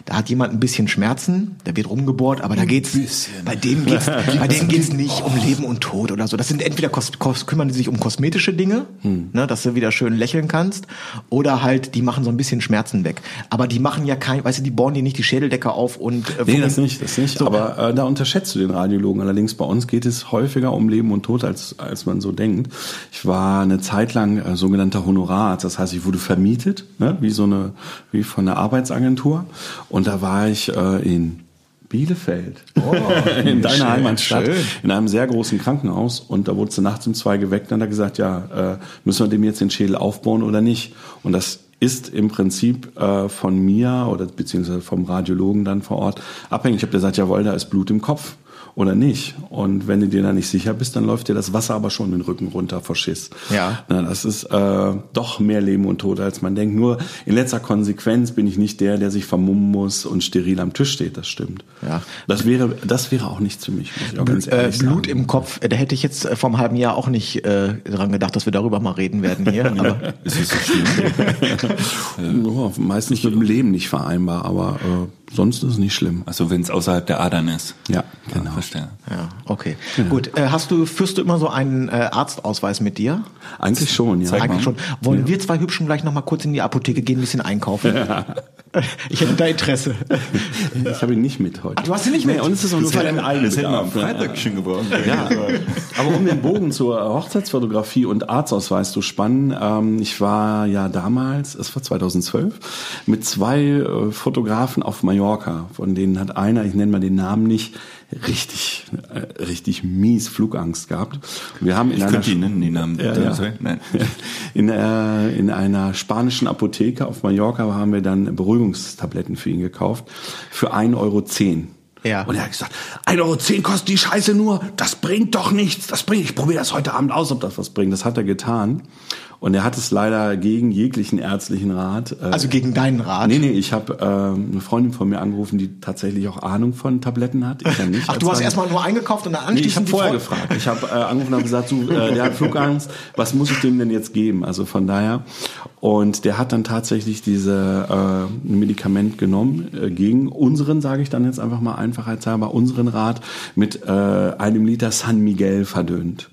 Da hat jemand ein bisschen Schmerzen, da wird rumgebohrt, aber da geht's, bei dem geht's, bei dem geht's nicht um Leben und Tod oder so. Das sind entweder kos, kos, kümmern die sich um kosmetische Dinge, ne, dass du wieder schön lächeln kannst, oder halt, die machen so ein bisschen Schmerzen weg. Aber die machen ja kein, weißt du, die bohren dir nicht die Schädeldecke auf und, äh, Nee, das nicht, das nicht. So. Aber äh, da unterschätzt du den Radiologen. Allerdings bei uns geht es häufiger um Leben und Tod, als, als man so denkt. Ich war eine Zeit lang äh, sogenannter Honorararzt. Das heißt, ich wurde vermietet, ne, wie so eine, wie von einer Arbeitsagentur. Und da war ich äh, in Bielefeld, in deiner schön, Heimatstadt, schön. in einem sehr großen Krankenhaus. Und da wurde sie nachts um zwei geweckt und hat er gesagt, ja, äh, müssen wir dem jetzt den Schädel aufbauen oder nicht? Und das ist im Prinzip äh, von mir oder beziehungsweise vom Radiologen dann vor Ort abhängig. Ich habe gesagt, jawohl, da ist Blut im Kopf oder nicht. Und wenn du dir da nicht sicher bist, dann läuft dir das Wasser aber schon den Rücken runter vor Schiss. Ja. Na, das ist äh, doch mehr Leben und Tod, als man denkt. Nur in letzter Konsequenz bin ich nicht der, der sich vermummen muss und steril am Tisch steht. Das stimmt. Ja. Das wäre, das wäre auch nichts für mich, ganz äh, Blut im Kopf, äh, da hätte ich jetzt äh, vor einem halben Jahr auch nicht äh, dran gedacht, dass wir darüber mal reden werden hier. Aber Ist das so schlimm? Ja, meistens mit dem Leben nicht vereinbar, aber äh, sonst ist es nicht schlimm. Also wenn es außerhalb der Adern ist. Ja, Genau. genau. Verstehe. ja, okay. Gut, äh, hast du, führst du immer so einen äh, Arztausweis mit dir? Eigentlich schon, ja. Zeig mal. Eigentlich schon. Wollen wir zwei Hübschen gleich noch mal kurz in die Apotheke gehen, ein bisschen einkaufen? Ich hätte da Interesse. Ich habe ihn nicht mit heute. Ach, du hast ihn nicht mit? Nee, und es ist auch nur für Das hätten wir am? Freitag schon gebraucht. Ja, aber um den Bogen zur Hochzeitsfotografie und Arztausweis zu spannen, ähm, ich war ja damals, es war 2012, mit zwei äh, Fotografen auf Mallorca, von denen hat einer, ich nenne mal den Namen nicht, richtig, äh, richtig mies Flugangst gehabt. Wir haben in Ich einer könnte ihn nennen, die Namen. Ja, ja. Sorry? Nein. in, äh, in einer spanischen Apotheke auf Mallorca haben wir dann Beruhigungstabletten für ihn gekauft für 1,10 Euro. Ja. Und er hat gesagt, 1,10 Euro kostet die Scheiße nur, das bringt doch nichts, das bringt, ich probiere das heute Abend aus, ob das was bringt. Das hat er getan. Und er hat es leider gegen jeglichen ärztlichen Rat. Äh, Also gegen deinen Rat. Nee, nee, ich habe äh, eine Freundin von mir angerufen, die tatsächlich auch Ahnung von Tabletten hat. Ich ja nicht. Ach, du hast erstmal nur eingekauft und dann Nee, ich anschließend habe vorher Frau- gefragt. Ich habe äh, angerufen und gesagt, du, äh, der hat Flugangst, was muss ich dem denn jetzt geben? Also von daher. Und der hat dann tatsächlich diese äh, Medikament genommen äh, gegen unseren, sage ich dann jetzt einfach mal einfachheitshalber, unseren Rat mit äh, einem Liter San Miguel verdünnt.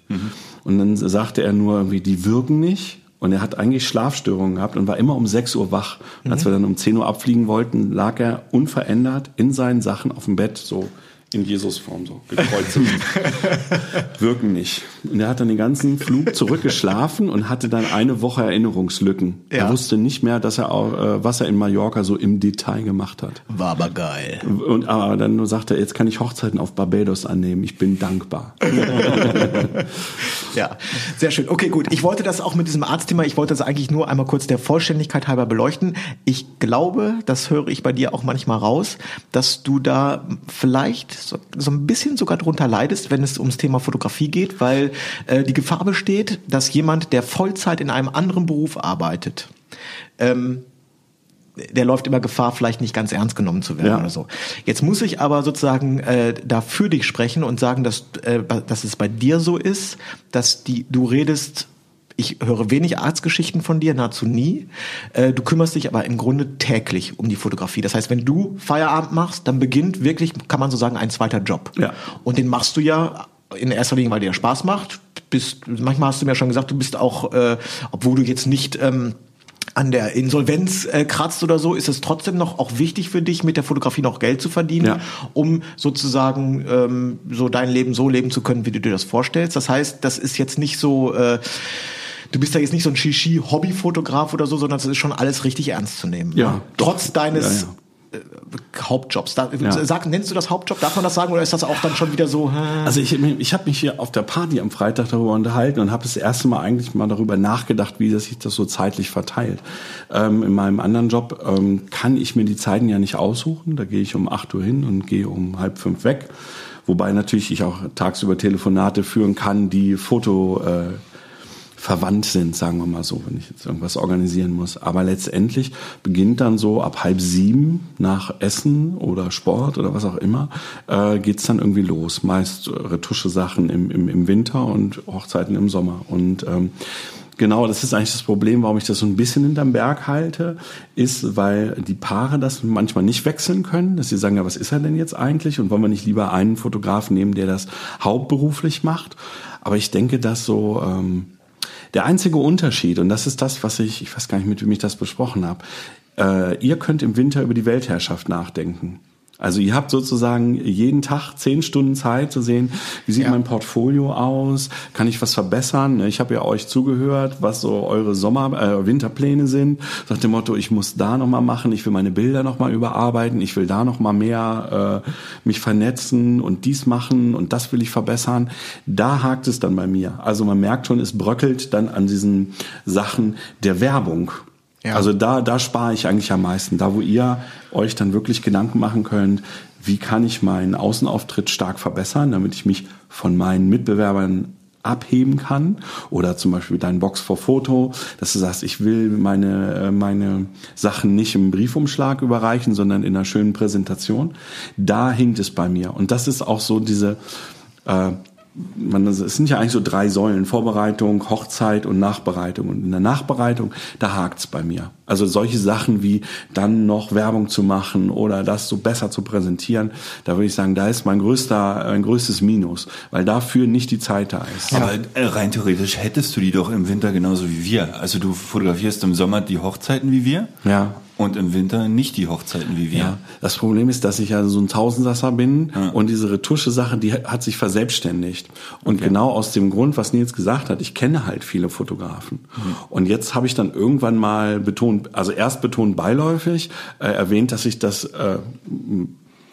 Und dann sagte er nur irgendwie, die wirken nicht. Und er hat eigentlich Schlafstörungen gehabt und war immer um 6 Uhr wach. Und als wir dann um 10 Uhr abfliegen wollten, lag er unverändert in seinen Sachen auf dem Bett, so in Jesus-Form, so gekreuzigt. Wirken nicht. Und er hat dann den ganzen Flug zurückgeschlafen und hatte dann eine Woche Erinnerungslücken. Ja. Er wusste nicht mehr, dass er auch, äh, was er in Mallorca so im Detail gemacht hat. War aber geil. Und aber dann nur sagte er, jetzt kann ich Hochzeiten auf Barbados annehmen. Ich bin dankbar. Ja, sehr schön. Okay, gut. Ich wollte das auch mit diesem Arztthema, ich wollte das eigentlich nur einmal kurz der Vollständigkeit halber beleuchten. Ich glaube, das höre ich bei dir auch manchmal raus, dass du da vielleicht so, so ein bisschen sogar drunter leidest, wenn es ums Thema Fotografie geht, weil äh, die Gefahr besteht, dass jemand, der Vollzeit in einem anderen Beruf arbeitet, ähm, der läuft immer Gefahr, vielleicht nicht ganz ernst genommen zu werden Ja. oder so. Jetzt muss ich aber sozusagen äh, da für dich sprechen und sagen, dass, äh, dass es bei dir so ist, dass die, du redest, ich höre wenig Arztgeschichten von dir, nahezu nie. Äh, du kümmerst dich aber im Grunde täglich um die Fotografie. Das heißt, wenn du Feierabend machst, dann beginnt wirklich, kann man so sagen, ein zweiter Job. Ja. Und den machst du ja in erster Linie, weil dir Spaß macht. Bist, manchmal hast du mir schon gesagt, du bist auch, äh, obwohl du jetzt nicht ähm, an der Insolvenz äh, kratzt oder so, ist es trotzdem noch auch wichtig für dich, mit der Fotografie noch Geld zu verdienen, Ja. um sozusagen ähm, so dein Leben so leben zu können, wie du dir das vorstellst. Das heißt, das ist jetzt nicht so, äh, du bist ja jetzt nicht so ein Shishi-Hobbyfotograf oder so, sondern es ist schon alles richtig ernst zu nehmen. Ja, ne? Trotz deines Ja, ja. Äh, Hauptjobs. Da, Ja. sag, nennst du das Hauptjob? Darf man das sagen oder ist das auch dann schon wieder so? Hä? Also ich, ich habe mich hier auf der Party am Freitag darüber unterhalten und habe das erste Mal eigentlich mal darüber nachgedacht, wie das sich das so zeitlich verteilt. Ähm, in meinem anderen Job ähm, kann ich mir die Zeiten ja nicht aussuchen. Da gehe ich um 8 Uhr hin und gehe um halb fünf weg. Wobei natürlich ich auch tagsüber Telefonate führen kann, die Foto äh, verwandt sind, sagen wir mal so, wenn ich jetzt irgendwas organisieren muss. Aber letztendlich beginnt dann so ab halb sieben nach Essen oder Sport oder was auch immer, äh, geht's dann irgendwie los. Meist Retusche-Sachen im, im, im Winter und Hochzeiten im Sommer. Und ähm, Genau, das ist eigentlich das Problem, warum ich das so ein bisschen hinterm Berg halte, ist, weil die Paare das manchmal nicht wechseln können, dass sie sagen, ja, was ist er denn jetzt eigentlich? Und wollen wir nicht lieber einen Fotografen nehmen, der das hauptberuflich macht? Aber ich denke, dass so ähm, der einzige Unterschied, und das ist das, was ich, ich weiß gar nicht, mit wem ich das besprochen habe, äh, ihr könnt im Winter über die Weltherrschaft nachdenken. Also ihr habt sozusagen jeden Tag zehn Stunden Zeit zu sehen, wie sieht Ja. mein Portfolio aus, kann ich was verbessern? Ich habe ja euch zugehört, was so eure Sommer-, äh, Winterpläne sind. Nach dem Motto, ich muss da nochmal machen, ich will meine Bilder nochmal überarbeiten, ich will da nochmal mehr äh, mich vernetzen und dies machen und das will ich verbessern. Da hakt es dann bei mir. Also man merkt schon, es bröckelt dann an diesen Sachen der Werbung. Ja. Also da, da spare ich eigentlich am meisten. Da, wo ihr euch dann wirklich Gedanken machen könnt, wie kann ich meinen Außenauftritt stark verbessern, damit ich mich von meinen Mitbewerbern abheben kann oder zum Beispiel dein Box vor Foto, dass du sagst, ich will meine, äh, meine Sachen nicht im Briefumschlag überreichen, sondern in einer schönen Präsentation. Da hinkt es bei mir. Und das ist auch so diese, äh, man, es sind ja eigentlich so drei Säulen, Vorbereitung, Hochzeit und Nachbereitung. Und in der Nachbereitung, da hakt's bei mir. Also solche Sachen wie dann noch Werbung zu machen oder das so besser zu präsentieren, da würde ich sagen, da ist mein größter, ein größtes Minus, weil dafür nicht die Zeit da ist. Aber rein theoretisch hättest du die doch im Winter genauso wie wir. Also du fotografierst im Sommer die Hochzeiten wie wir. Ja. Und im Winter nicht die Hochzeiten wie wir. Ja, das Problem ist, dass ich ja so ein Tausendsasser bin und diese Retusche-Sache, die hat sich verselbstständigt. Und genau aus dem Grund, was Nils gesagt hat, ich kenne halt viele Fotografen. Und jetzt habe ich dann irgendwann mal betont, also erst betont beiläufig, äh, erwähnt, dass ich das äh,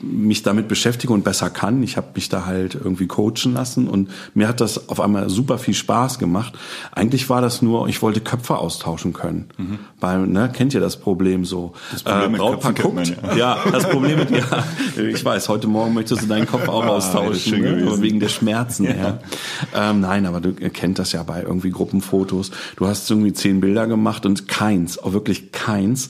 mich damit beschäftige und besser kann. Ich habe mich da halt irgendwie coachen lassen und mir hat das auf einmal super viel Spaß gemacht. Eigentlich war das nur, ich wollte Köpfe austauschen können. Mhm. Weil, ne, kennt ihr das Problem so? Das Problem mit Brautpaar guckt. man, ja. das Problem mit, ja, ich weiß, heute Morgen möchtest du deinen Kopf auch Ah, austauschen, ne? wegen der Schmerzen. Ja. Ähm, nein, aber du kennt das ja bei irgendwie Gruppenfotos. Du hast irgendwie zehn Bilder gemacht und keins, auch wirklich keins,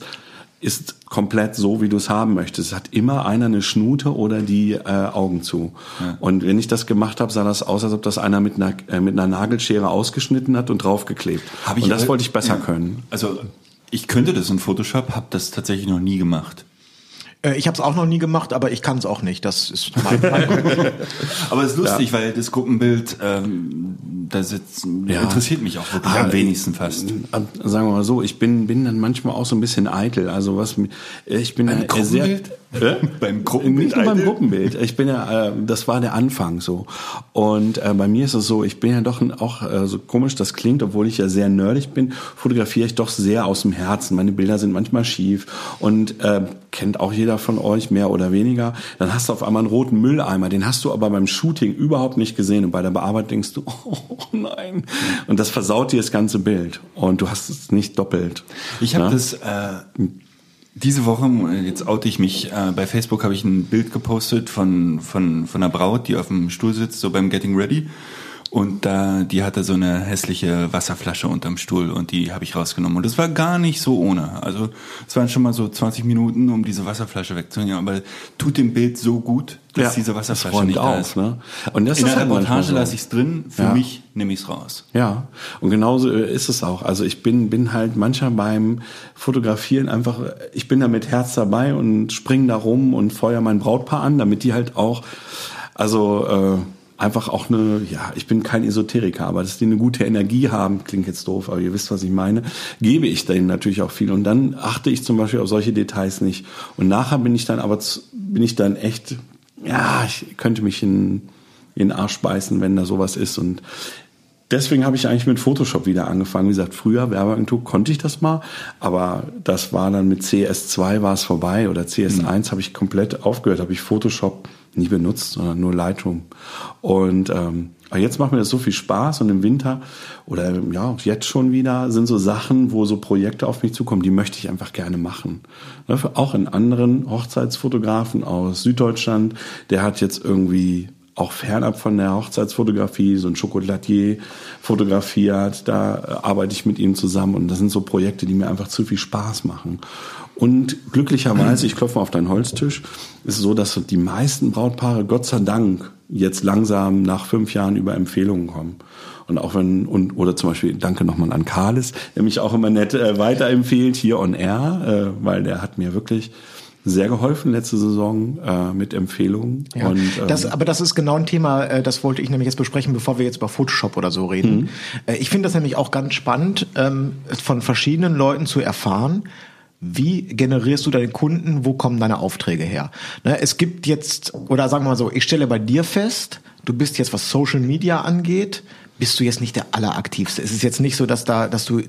ist komplett so, wie du es haben möchtest. Es hat immer einer eine Schnute oder die äh, Augen zu. Und wenn ich das gemacht habe, sah das aus, als ob das einer mit einer, äh, mit einer Nagelschere ausgeschnitten hat und draufgeklebt. Hab ich und das aber- wollte ich besser ja. können. Also ich könnte das in Photoshop, habe das tatsächlich noch nie gemacht. Äh, ich habe es auch noch nie gemacht, aber ich kann es auch nicht. Das ist mein, mein Aber es ist lustig, weil das Gruppenbild, ähm, da sitzt, Ja. interessiert mich auch wirklich Ah, am wenigsten fast. Äh, Sagen wir mal so, ich bin, bin dann manchmal auch so ein bisschen eitel. Also was, ich bin ja sehr, Beim Gruppenbild Nicht nur beim? Gruppenbild. Ich bin ja, äh, das war der Anfang so. Und äh, bei mir ist es so, ich bin ja doch auch äh, so komisch, das klingt, obwohl ich ja sehr nerdig bin, fotografiere ich doch sehr aus dem Herzen. Meine Bilder sind manchmal schief und äh, kennt auch jeder von euch mehr oder weniger. Dann hast du auf einmal einen roten Mülleimer, den hast du aber beim Shooting überhaupt nicht gesehen und bei der Bearbeitung denkst du, oh nein. Und das versaut dir das ganze Bild und du hast es nicht doppelt. Ich habe Ja? das äh, diese Woche, jetzt oute ich mich, äh, bei Facebook habe ich ein Bild gepostet von, von, von einer Braut, die auf dem Stuhl sitzt, so beim Getting Ready. Und da, die hatte so eine hässliche Wasserflasche unterm Stuhl und die habe ich rausgenommen. Und das war gar nicht so ohne. Also es waren schon mal so 20 Minuten, um diese Wasserflasche wegzunehmen. Aber tut dem Bild so gut, dass diese Wasserflasche das nicht da auf, ist. Ne? Und das In ist der halt Reportage so. lasse ich es drin, für Ja. mich nehme ich es raus. Ja, und genauso äh, ist es auch. Also ich bin, bin halt manchmal beim Fotografieren einfach, ich bin da mit Herz dabei und spring da rum und feuer mein Brautpaar an, damit die halt auch, also äh, einfach auch eine, ja, ich bin kein Esoteriker, aber dass die eine gute Energie haben, klingt jetzt doof, aber ihr wisst, was ich meine, gebe ich denen natürlich auch viel. Und dann achte ich zum Beispiel auf solche Details nicht. Und nachher bin ich dann aber, bin ich dann echt, ja, ich könnte mich in, in den Arsch beißen, wenn da sowas ist. Und deswegen habe ich eigentlich mit Photoshop wieder angefangen. Wie gesagt, früher Werbeagentur konnte ich das mal, aber das war dann mit CS2 war es vorbei oder CS1 habe ich komplett aufgehört, habe ich Photoshop nie benutzt, sondern nur Lightroom. Und ähm, jetzt macht mir das so viel Spaß und im Winter oder ja jetzt schon wieder sind so Sachen, wo so Projekte auf mich zukommen, die möchte ich einfach gerne machen. Ne, Auch in anderen Hochzeitsfotografen aus Süddeutschland, der hat jetzt irgendwie auch fernab von der Hochzeitsfotografie, so ein Chocolatier fotografiert, da äh, arbeite ich mit ihm zusammen und das sind so Projekte, die mir einfach zu viel Spaß machen. Und glücklicherweise, ich klopfe auf deinen Holztisch, ist so, dass die meisten Brautpaare, Gott sei Dank, jetzt langsam nach fünf Jahren über Empfehlungen kommen. Und auch wenn, und, oder zum Beispiel, danke nochmal an Karles, der mich auch immer nett äh, weiterempfiehlt hier on air, äh, weil der hat mir wirklich sehr geholfen letzte Saison äh, mit Empfehlungen. Ja, und, ähm, das, aber das ist genau ein Thema, äh, das wollte ich nämlich jetzt besprechen, bevor wir jetzt über Photoshop oder so reden. Mhm. Äh, Ich finde das nämlich auch ganz spannend, ähm, von verschiedenen Leuten zu erfahren, wie generierst du deine Kunden, wo kommen deine Aufträge her? Ne, Es gibt jetzt, oder sagen wir mal so, ich stelle bei dir fest, du bist jetzt, was Social Media angeht, bist du jetzt nicht der alleraktivste. Es ist jetzt nicht so, dass da, dass du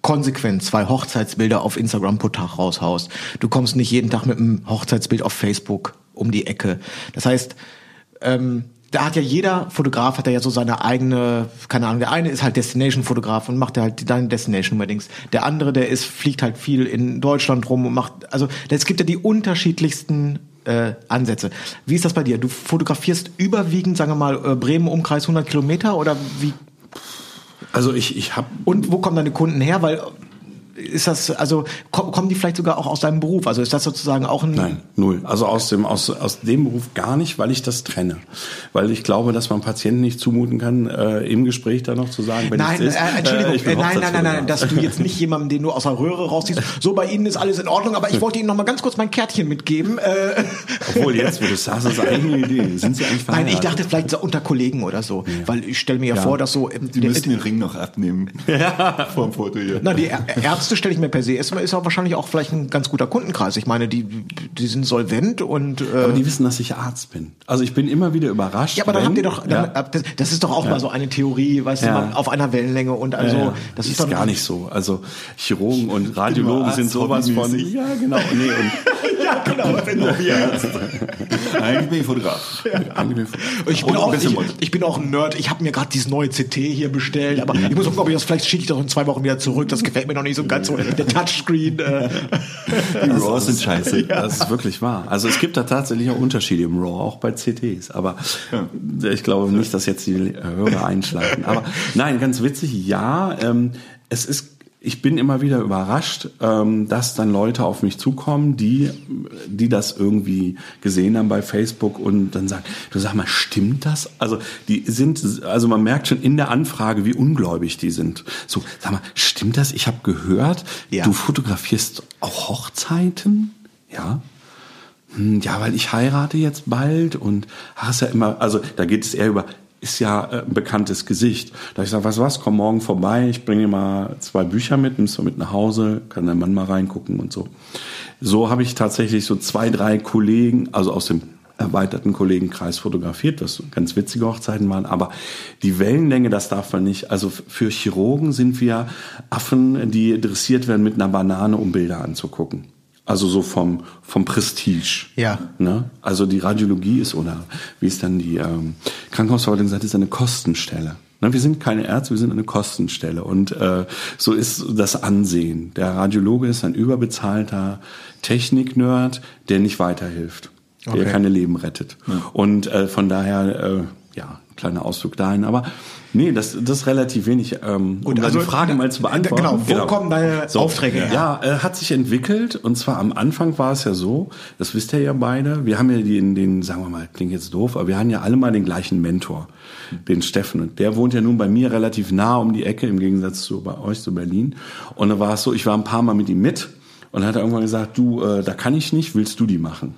konsequent zwei Hochzeitsbilder auf Instagram pro Tag raushaust. Du kommst nicht jeden Tag mit einem Hochzeitsbild auf Facebook um die Ecke. Das heißt, ähm, da hat ja jeder Fotograf hat ja so seine eigene, keine Ahnung, der eine ist halt Destination-Fotograf und macht halt deine Destination-Weddings. Der andere, der ist, fliegt halt viel in Deutschland rum und macht, also es gibt ja die unterschiedlichsten äh, Ansätze. Wie ist das bei dir? Du fotografierst überwiegend, sagen wir mal, äh, Bremen Umkreis 100 Kilometer oder wie? also ich, ich habe Und wo kommen deine Kunden her? Weil ist das, also ko- kommen die vielleicht sogar auch aus deinem Beruf? Also ist das sozusagen auch ein Nein, null. Also aus dem, aus, aus dem Beruf gar nicht, weil ich das trenne. Weil ich glaube, dass man Patienten nicht zumuten kann, äh, im Gespräch da noch zu sagen, wenn Nein, es ist. äh, Entschuldigung, ich bin äh, nein, nein, nein, nein, dass du jetzt nicht jemanden, den du aus der Röhre rausziehst. So, bei Ihnen ist alles in Ordnung, aber ich wollte Ihnen noch mal ganz kurz mein Kärtchen mitgeben. Äh, Obwohl jetzt, wo du sagst, das ist eigentlich eine Idee. Sind sie eigentlich nein, ich verheiratet? dachte vielleicht so unter Kollegen oder so, weil ich stelle mir ja, Ja. vor, dass so ähm, Die der- müssen den Ring noch abnehmen. Ja. Vom Foto hier. na, die Ärzte Ärzte stelle ich mir per se, ist, ist auch wahrscheinlich auch vielleicht ein ganz guter Kundenkreis. Ich meine, die, die sind solvent und. Äh, Aber die wissen, dass ich Arzt bin. Also ich bin immer wieder überrascht. ja, aber dann wenn- habt ihr doch, dann, ja. das- das ist doch auch mal so eine Theorie, weißt Ja. du, man auf einer Wellenlänge und also, Ja, ja. das ist, ist, doch gar nicht so. Also Chirurgen und Radiologen Arzt, sind sowas von. Ja, genau. Nee, ja, genau. Wenn du Eigentlich bin ich Fotograf. Ich bin, auch, ich, ich bin auch ein Nerd. Ich habe mir gerade dieses neue CT hier bestellt, aber ich muss gucken, ob ich das vielleicht schicke ich das in zwei Wochen wieder zurück. Das gefällt mir noch nicht so ganz so. Der Touchscreen. Äh, Die Raws sind scheiße. Das ist wirklich wahr. Also es gibt da tatsächlich auch Unterschiede im RAW, auch bei CTs. Aber ich glaube nicht, dass jetzt die Hörer einschlafen. Aber nein, ganz witzig, ja, ähm, es ist ich bin immer wieder überrascht, ähm, dass dann Leute auf mich zukommen, die, die das irgendwie gesehen haben bei Facebook und dann sagen, du sag mal, stimmt das? Also die sind, also man merkt schon in der Anfrage, wie ungläubig die sind. So, sag mal, stimmt das? Ich habe gehört, Ja. du fotografierst auch Hochzeiten? Ja. Hm, Ja, weil ich heirate jetzt bald und hast ja immer, also da geht es eher über, ist ja äh, ein bekanntes Gesicht. Da ich sage, was was, komm morgen vorbei, ich bringe mal zwei Bücher mit, nimmst du mit nach Hause, kann dein Mann mal reingucken und so. So habe ich tatsächlich so zwei, drei Kollegen, also aus dem erweiterten Kollegenkreis fotografiert, was ganz witzige Hochzeiten waren, aber die Wellenlänge, das darf man nicht. Also für Chirurgen sind wir Affen, die dressiert werden mit einer Banane, um Bilder anzugucken. Also so vom, vom Prestige. Ja. Ne? Also die Radiologie ist, oder wie es dann die ähm, Krankenhausverwaltung sagt, ist eine Kostenstelle. Ne? Wir sind keine Ärzte, wir sind eine Kostenstelle. Und äh, so ist das Ansehen. Der Radiologe ist ein überbezahlter Technik-Nerd, der nicht weiterhilft, Okay. der keine Leben rettet. Und äh, von daher, äh, ja, kleiner Ausflug dahin. Aber nee, das, das ist relativ wenig. Ähm, um Gut, da also, die Frage mal zu beantworten. genau, wo kommen deine Aufträge her? Ja, äh, hat sich entwickelt und zwar am Anfang war es ja so, das wisst ihr ja beide, wir haben ja den, den, sagen wir mal, klingt jetzt doof, aber wir haben ja alle mal den gleichen Mentor, den Steffen. Und der wohnt ja nun bei mir relativ nah um die Ecke, im Gegensatz zu bei euch zu Berlin. Und da war es so, ich war ein paar Mal mit ihm mit und hat er irgendwann gesagt, du, äh, da kann ich nicht, willst du die machen?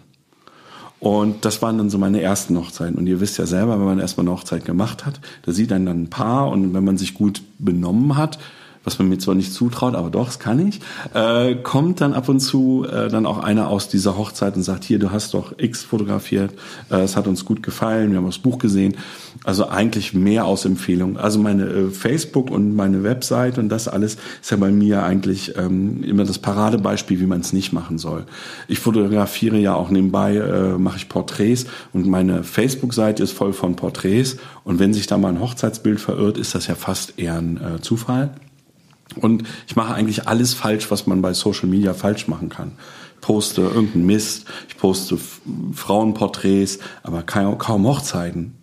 Und das waren dann so meine ersten Hochzeiten. Und ihr wisst ja selber, wenn man erstmal eine Hochzeit gemacht hat, da sieht einen dann ein Paar und wenn man sich gut benommen hat, was man mir zwar nicht zutraut, aber doch, das kann ich, äh, kommt dann ab und zu äh, dann auch einer aus dieser Hochzeit und sagt, hier, du hast doch X fotografiert, äh, es hat uns gut gefallen, wir haben das Buch gesehen. Also eigentlich mehr aus Empfehlung. Also meine äh, Facebook und meine Website und das alles ist ja bei mir eigentlich ähm, immer das Paradebeispiel, wie man es nicht machen soll. Ich fotografiere ja auch nebenbei, äh, mache ich Porträts und meine Facebook-Seite ist voll von Porträts. Und wenn sich da mal ein Hochzeitsbild verirrt, ist das ja fast eher ein äh, Zufall. Und ich mache eigentlich alles falsch, was man bei Social Media falsch machen kann. Poste irgendeinen Mist, ich poste Frauenporträts, aber kaum Hochzeiten.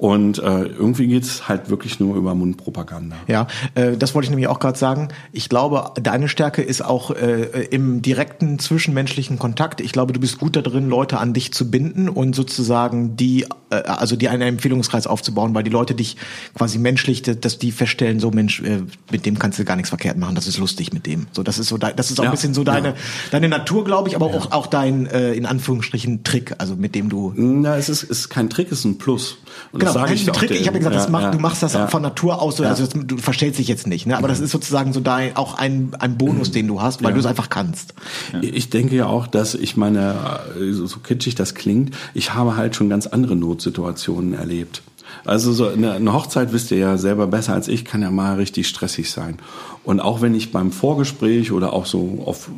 Und äh, irgendwie geht's halt wirklich nur über Mundpropaganda. Ja, äh, das wollte ich nämlich auch gerade sagen. Ich glaube, deine Stärke ist auch äh, im direkten zwischenmenschlichen Kontakt. Ich glaube, du bist gut da drin, Leute an dich zu binden und sozusagen die, äh, also die einen Empfehlungskreis aufzubauen, weil die Leute dich quasi menschlich, dass die feststellen, so Mensch, äh, mit dem kannst du gar nichts verkehrt machen. Das ist lustig mit dem. So, das ist so, dein- das ist auch Ja, ein bisschen so deine ja. deine Natur, glaube ich, aber auch auch dein äh, in Anführungsstrichen Trick, also mit dem du Na, es ist, es ist kein Trick, es ist ein Plus. Und Genau, sage ich Trick, den- ich habe gesagt, das ja, macht, ja, du machst das ja. von Natur aus so, Ja. also das, du verstellst dich jetzt nicht, ne? aber das ist sozusagen so dein, auch ein, ein Bonus, den du hast, weil Ja. du es einfach kannst. Ich denke ja auch, dass ich meine, äh, so so kitschig das klingt, ich habe halt schon ganz andere Notsituationen erlebt. Also so eine, eine Hochzeit, wisst ihr ja selber besser als ich, kann ja mal richtig stressig sein. Und auch wenn ich beim Vorgespräch oder auch so auf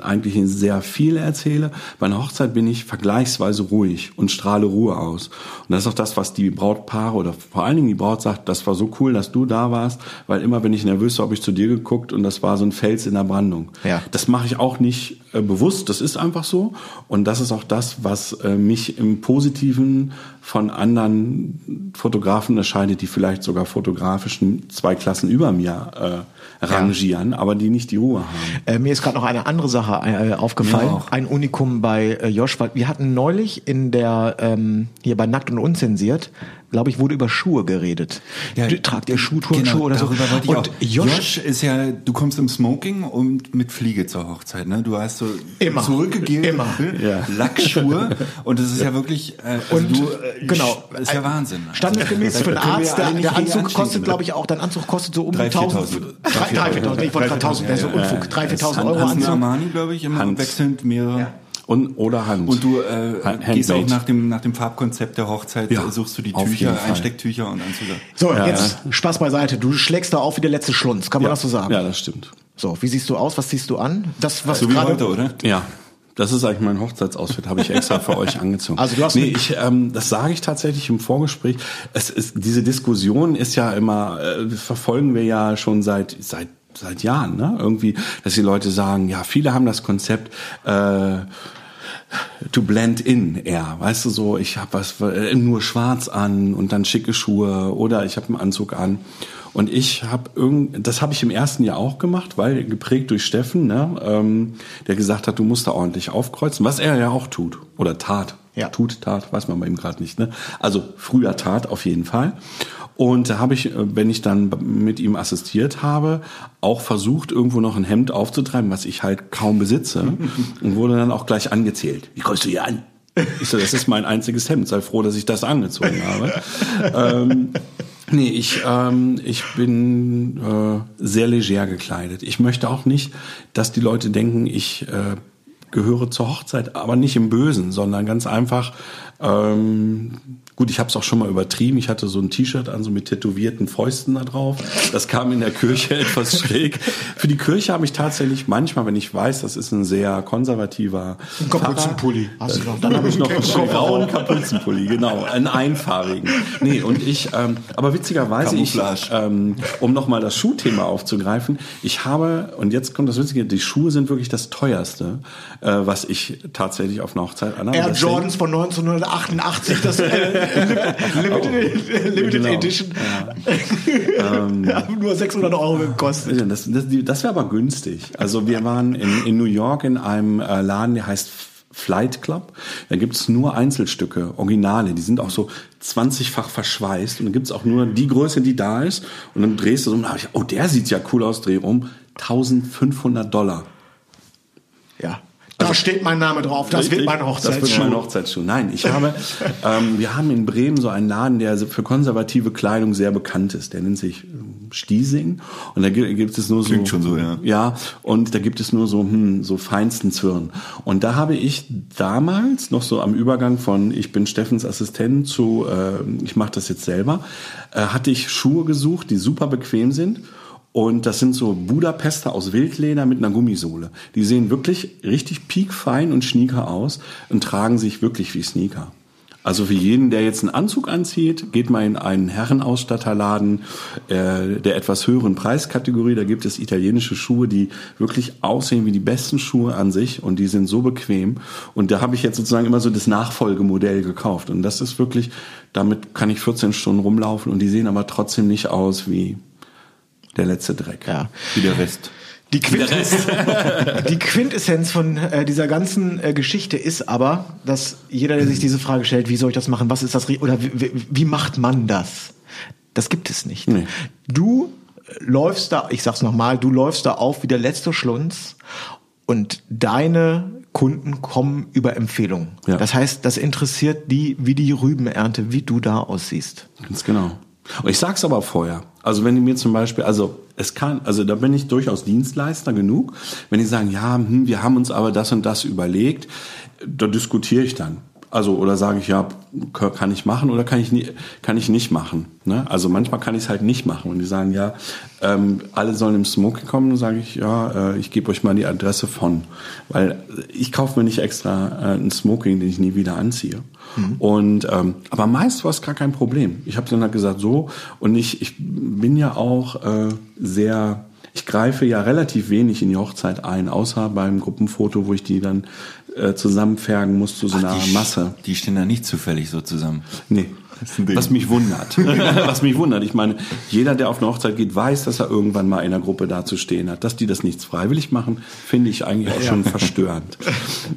eigentlich sehr viel erzähle, bei einer Hochzeit bin ich vergleichsweise ruhig und strahle Ruhe aus. Und das ist auch das, was die Brautpaare oder vor allen Dingen die Braut sagt, das war so cool, dass du da warst, weil immer wenn ich nervös war, habe ich zu dir geguckt und das war so ein Fels in der Brandung. Ja. Das mache ich auch nicht äh, bewusst, das ist einfach so. Und das ist auch das, was äh, mich im Positiven von anderen Fotografen unterscheidet, die vielleicht sogar fotografisch zwei Klassen über mir äh, rangieren, aber die nicht die Ruhe haben. Äh, mir ist gerade noch eine andere Sache äh, aufgefallen, ein Unikum bei äh, Josh, weil wir hatten neulich in der, ähm, hier bei Nackt und Unzensiert, glaube ich, wurde über Schuhe geredet. Du- Tragt ihr oder so? Genau, darüber wollte ich Und auch. Josh, Josh, ist ja, du kommst im Smoking und mit Fliege zur Hochzeit, ne? Du hast so Immer. zurückgegelte Immer. Ja. Lackschuhe und das ist ja wirklich, äh, also Und, du, äh, genau. das ist ja Wahnsinn. Standesgemäß für einen Arzt, der, der Anzug kostet, ne? glaube ich, auch, dein Anzug kostet so um die 3.000, 1000. 3.000, 3.000, ich wollte gerade 1.000, der ist so Unfug. 3.000, 4.000 Euro Anzug. Armani, glaube ich, immer Hand. wechselnd mehrere. Und, oder Hand. Und du äh, gehst auch nach dem, nach dem Farbkonzept der Hochzeit, Ja, äh, suchst du die auf Tücher. Einstecktücher und Anzüge. So, jetzt Spaß beiseite. Du schlägst da auf wie der letzte Schlunz, kann man ja. das so sagen? Ja, das stimmt. So, wie siehst du aus? Was ziehst du an? Das, was So wie gerade- heute, oder? Ja. Das ist eigentlich mein Hochzeitsoutfit, habe ich extra für euch angezogen. Also du hast nee, ich, ähm, das sage ich tatsächlich im Vorgespräch. Es ist diese Diskussion ist ja immer äh, verfolgen wir ja schon seit seit seit Jahren, ne? Irgendwie, dass die Leute sagen, ja, viele haben das Konzept. Äh, to blend in eher, weißt du so, ich habe was äh, nur schwarz an und dann schicke Schuhe oder ich habe einen Anzug an und ich habe irgend das habe ich im ersten Jahr auch gemacht, weil geprägt durch Steffen, ne, ähm, der gesagt hat, du musst da ordentlich aufkreuzen, was er ja auch tut oder tat, Ja. tut, tat, weiß man bei ihm gerade nicht, ne, also früher tat auf jeden Fall. Und da habe ich, äh, wenn ich dann mit ihm assistiert habe, auch versucht, irgendwo noch ein Hemd aufzutreiben, was ich halt kaum besitze. und wurde dann auch gleich angezählt. Wie kommst du hier an? Ich so, das ist mein einziges Hemd. Sei froh, dass ich das angezogen habe. ähm, nee, ich, ähm, ich bin äh, sehr leger gekleidet. Ich möchte auch nicht, dass die Leute denken, ich äh, gehöre zur Hochzeit, aber nicht im Bösen, sondern ganz einfach, ähm, gut, ich habe es auch schon mal übertrieben. Ich hatte so ein T-Shirt an, so mit tätowierten Fäusten da drauf. Das kam in der Kirche etwas schräg. Für die Kirche habe ich tatsächlich manchmal, wenn ich weiß, das ist ein sehr konservativer Ein Kapuzenpulli. Hast du noch? dann habe ich noch einen grauen Kapuzenpulli, genau, einen einfarbigen. Nee, und ich, ähm, aber witzigerweise, ich, ähm, um nochmal das Schuhthema aufzugreifen, ich habe, und jetzt kommt das Witzige, die Schuhe sind wirklich das teuerste, äh, was ich tatsächlich auf einer Hochzeit anhabe. Air Jordans von 1988, das äh, Limited, Limited Genau. Edition. Haben nur 600 Euro gekostet. Das, das, das wäre aber günstig. Also wir waren in, in New York in einem äh, Laden, der heißt Flight Club. Da gibt's nur Einzelstücke, Originale. Die sind auch so 20-fach verschweißt. Und dann gibt's auch nur die Größe, die da ist. Und dann drehst du so und dann ich, oh, der sieht ja cool aus, dreh um. 1500 Dollar. Ja. Da steht mein Name drauf. Das wird mein Das wird Hochzeitsschuh. mein Hochzeitsschuh. Nein, ich habe, ähm, wir haben in Bremen so einen Laden, der für konservative Kleidung sehr bekannt ist. Der nennt sich ähm, Stiesing. Und da gibt, gibt es nur so. Klingt schon so, ja. Ja, und da gibt es nur so, hm, so feinsten Zwirn. Und da habe ich damals noch so am Übergang von ich bin Steffens Assistent zu äh, ich mache das jetzt selber, äh, hatte ich Schuhe gesucht, die super bequem sind. Und das sind so Budapester aus Wildleder mit einer Gummisohle. Die sehen wirklich richtig piekfein und schnieker aus und tragen sich wirklich wie Sneaker. Also für jeden, der jetzt einen Anzug anzieht, geht mal in einen Herrenausstatterladen äh, der etwas höheren Preiskategorie. Da gibt es italienische Schuhe, die wirklich aussehen wie die besten Schuhe an sich und die sind so bequem. Und da habe ich jetzt sozusagen immer so das Nachfolgemodell gekauft. Und das ist wirklich, damit kann ich 14 Stunden rumlaufen und die sehen aber trotzdem nicht aus wie der letzte Dreck. Ja. Wie der Rest. Die, Quint die Quintessenz von äh, dieser ganzen äh, Geschichte ist aber, dass jeder, der sich diese Frage stellt, wie soll ich das machen, was ist das, oder wie, wie, macht man das? Das gibt es nicht. Nee. Du läufst da, ich sag's nochmal, du läufst da auf wie der letzte Schlunz und deine Kunden kommen über Empfehlungen. Ja. Das heißt, das interessiert die wie die Rübenernte, wie du da aussiehst. Ganz genau. Und ich sag's aber vorher. Also wenn die mir zum Beispiel, also es kann, also da bin ich durchaus Dienstleister genug. Wenn die sagen, ja, hm, wir haben uns aber das und das überlegt, da diskutiere ich dann. Also oder sage ich, ja, kann ich machen oder kann ich nie, kann ich nicht machen. Ne? Also manchmal kann ich es halt nicht machen. Und die sagen, ja, ähm, alle sollen im Smoking kommen, dann sage ich, ja, äh, ich gebe euch mal die Adresse von. Weil ich kaufe mir nicht extra äh, einen Smoking, den ich nie wieder anziehe. Und ähm, aber meist war es gar kein Problem. Ich habe dann halt gesagt so und ich ich bin ja auch äh, sehr ich greife ja relativ wenig in die Hochzeit ein, außer beim Gruppenfoto, wo ich die dann äh, zusammenfärgen muss zu so einer die, Masse. Die stehen da nicht zufällig so zusammen. Nee. Was mich wundert. was mich wundert. Ich meine, jeder, der auf eine Hochzeit geht, weiß, dass er irgendwann mal in einer Gruppe dazustehen hat. Dass die das nichts freiwillig machen, finde ich eigentlich auch schon verstörend.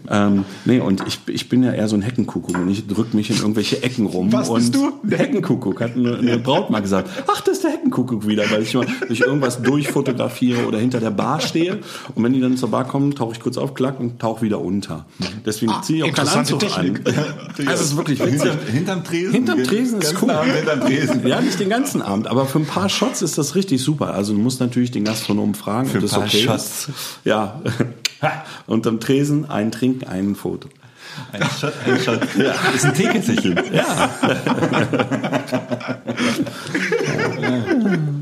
ähm, nee, und ich, ich bin ja eher so ein Heckenkuckuck und ich drücke mich in irgendwelche Ecken rum. Was bist du? Der Heckenkuckuck, hat eine, eine Braut mal gesagt. Ach, das ist der Heckenkuckuck wieder, weil ich mal durch irgendwas durchfotografiere oder hinter der Bar stehe. Und wenn die dann zur Bar kommen, tauche ich kurz auf, klack und tauche wieder unter. Deswegen ziehe ich auch keinen Anzug Technik. an. Es ist wirklich witzig. Hinter, hinterm Tresen? Hinterm Tresen ist cool. Abend hinterm Tresen. Ja, nicht den ganzen Abend, aber für ein paar Shots ist das richtig super. Also du musst natürlich den Gastronomen fragen, Für ob ein das paar okay Shots. ist. Ja. Unterm Tresen ein Trinken, ein Foto. Ein Shot, ein Shot. Ja. Ist ein Teekesselchen. Ja.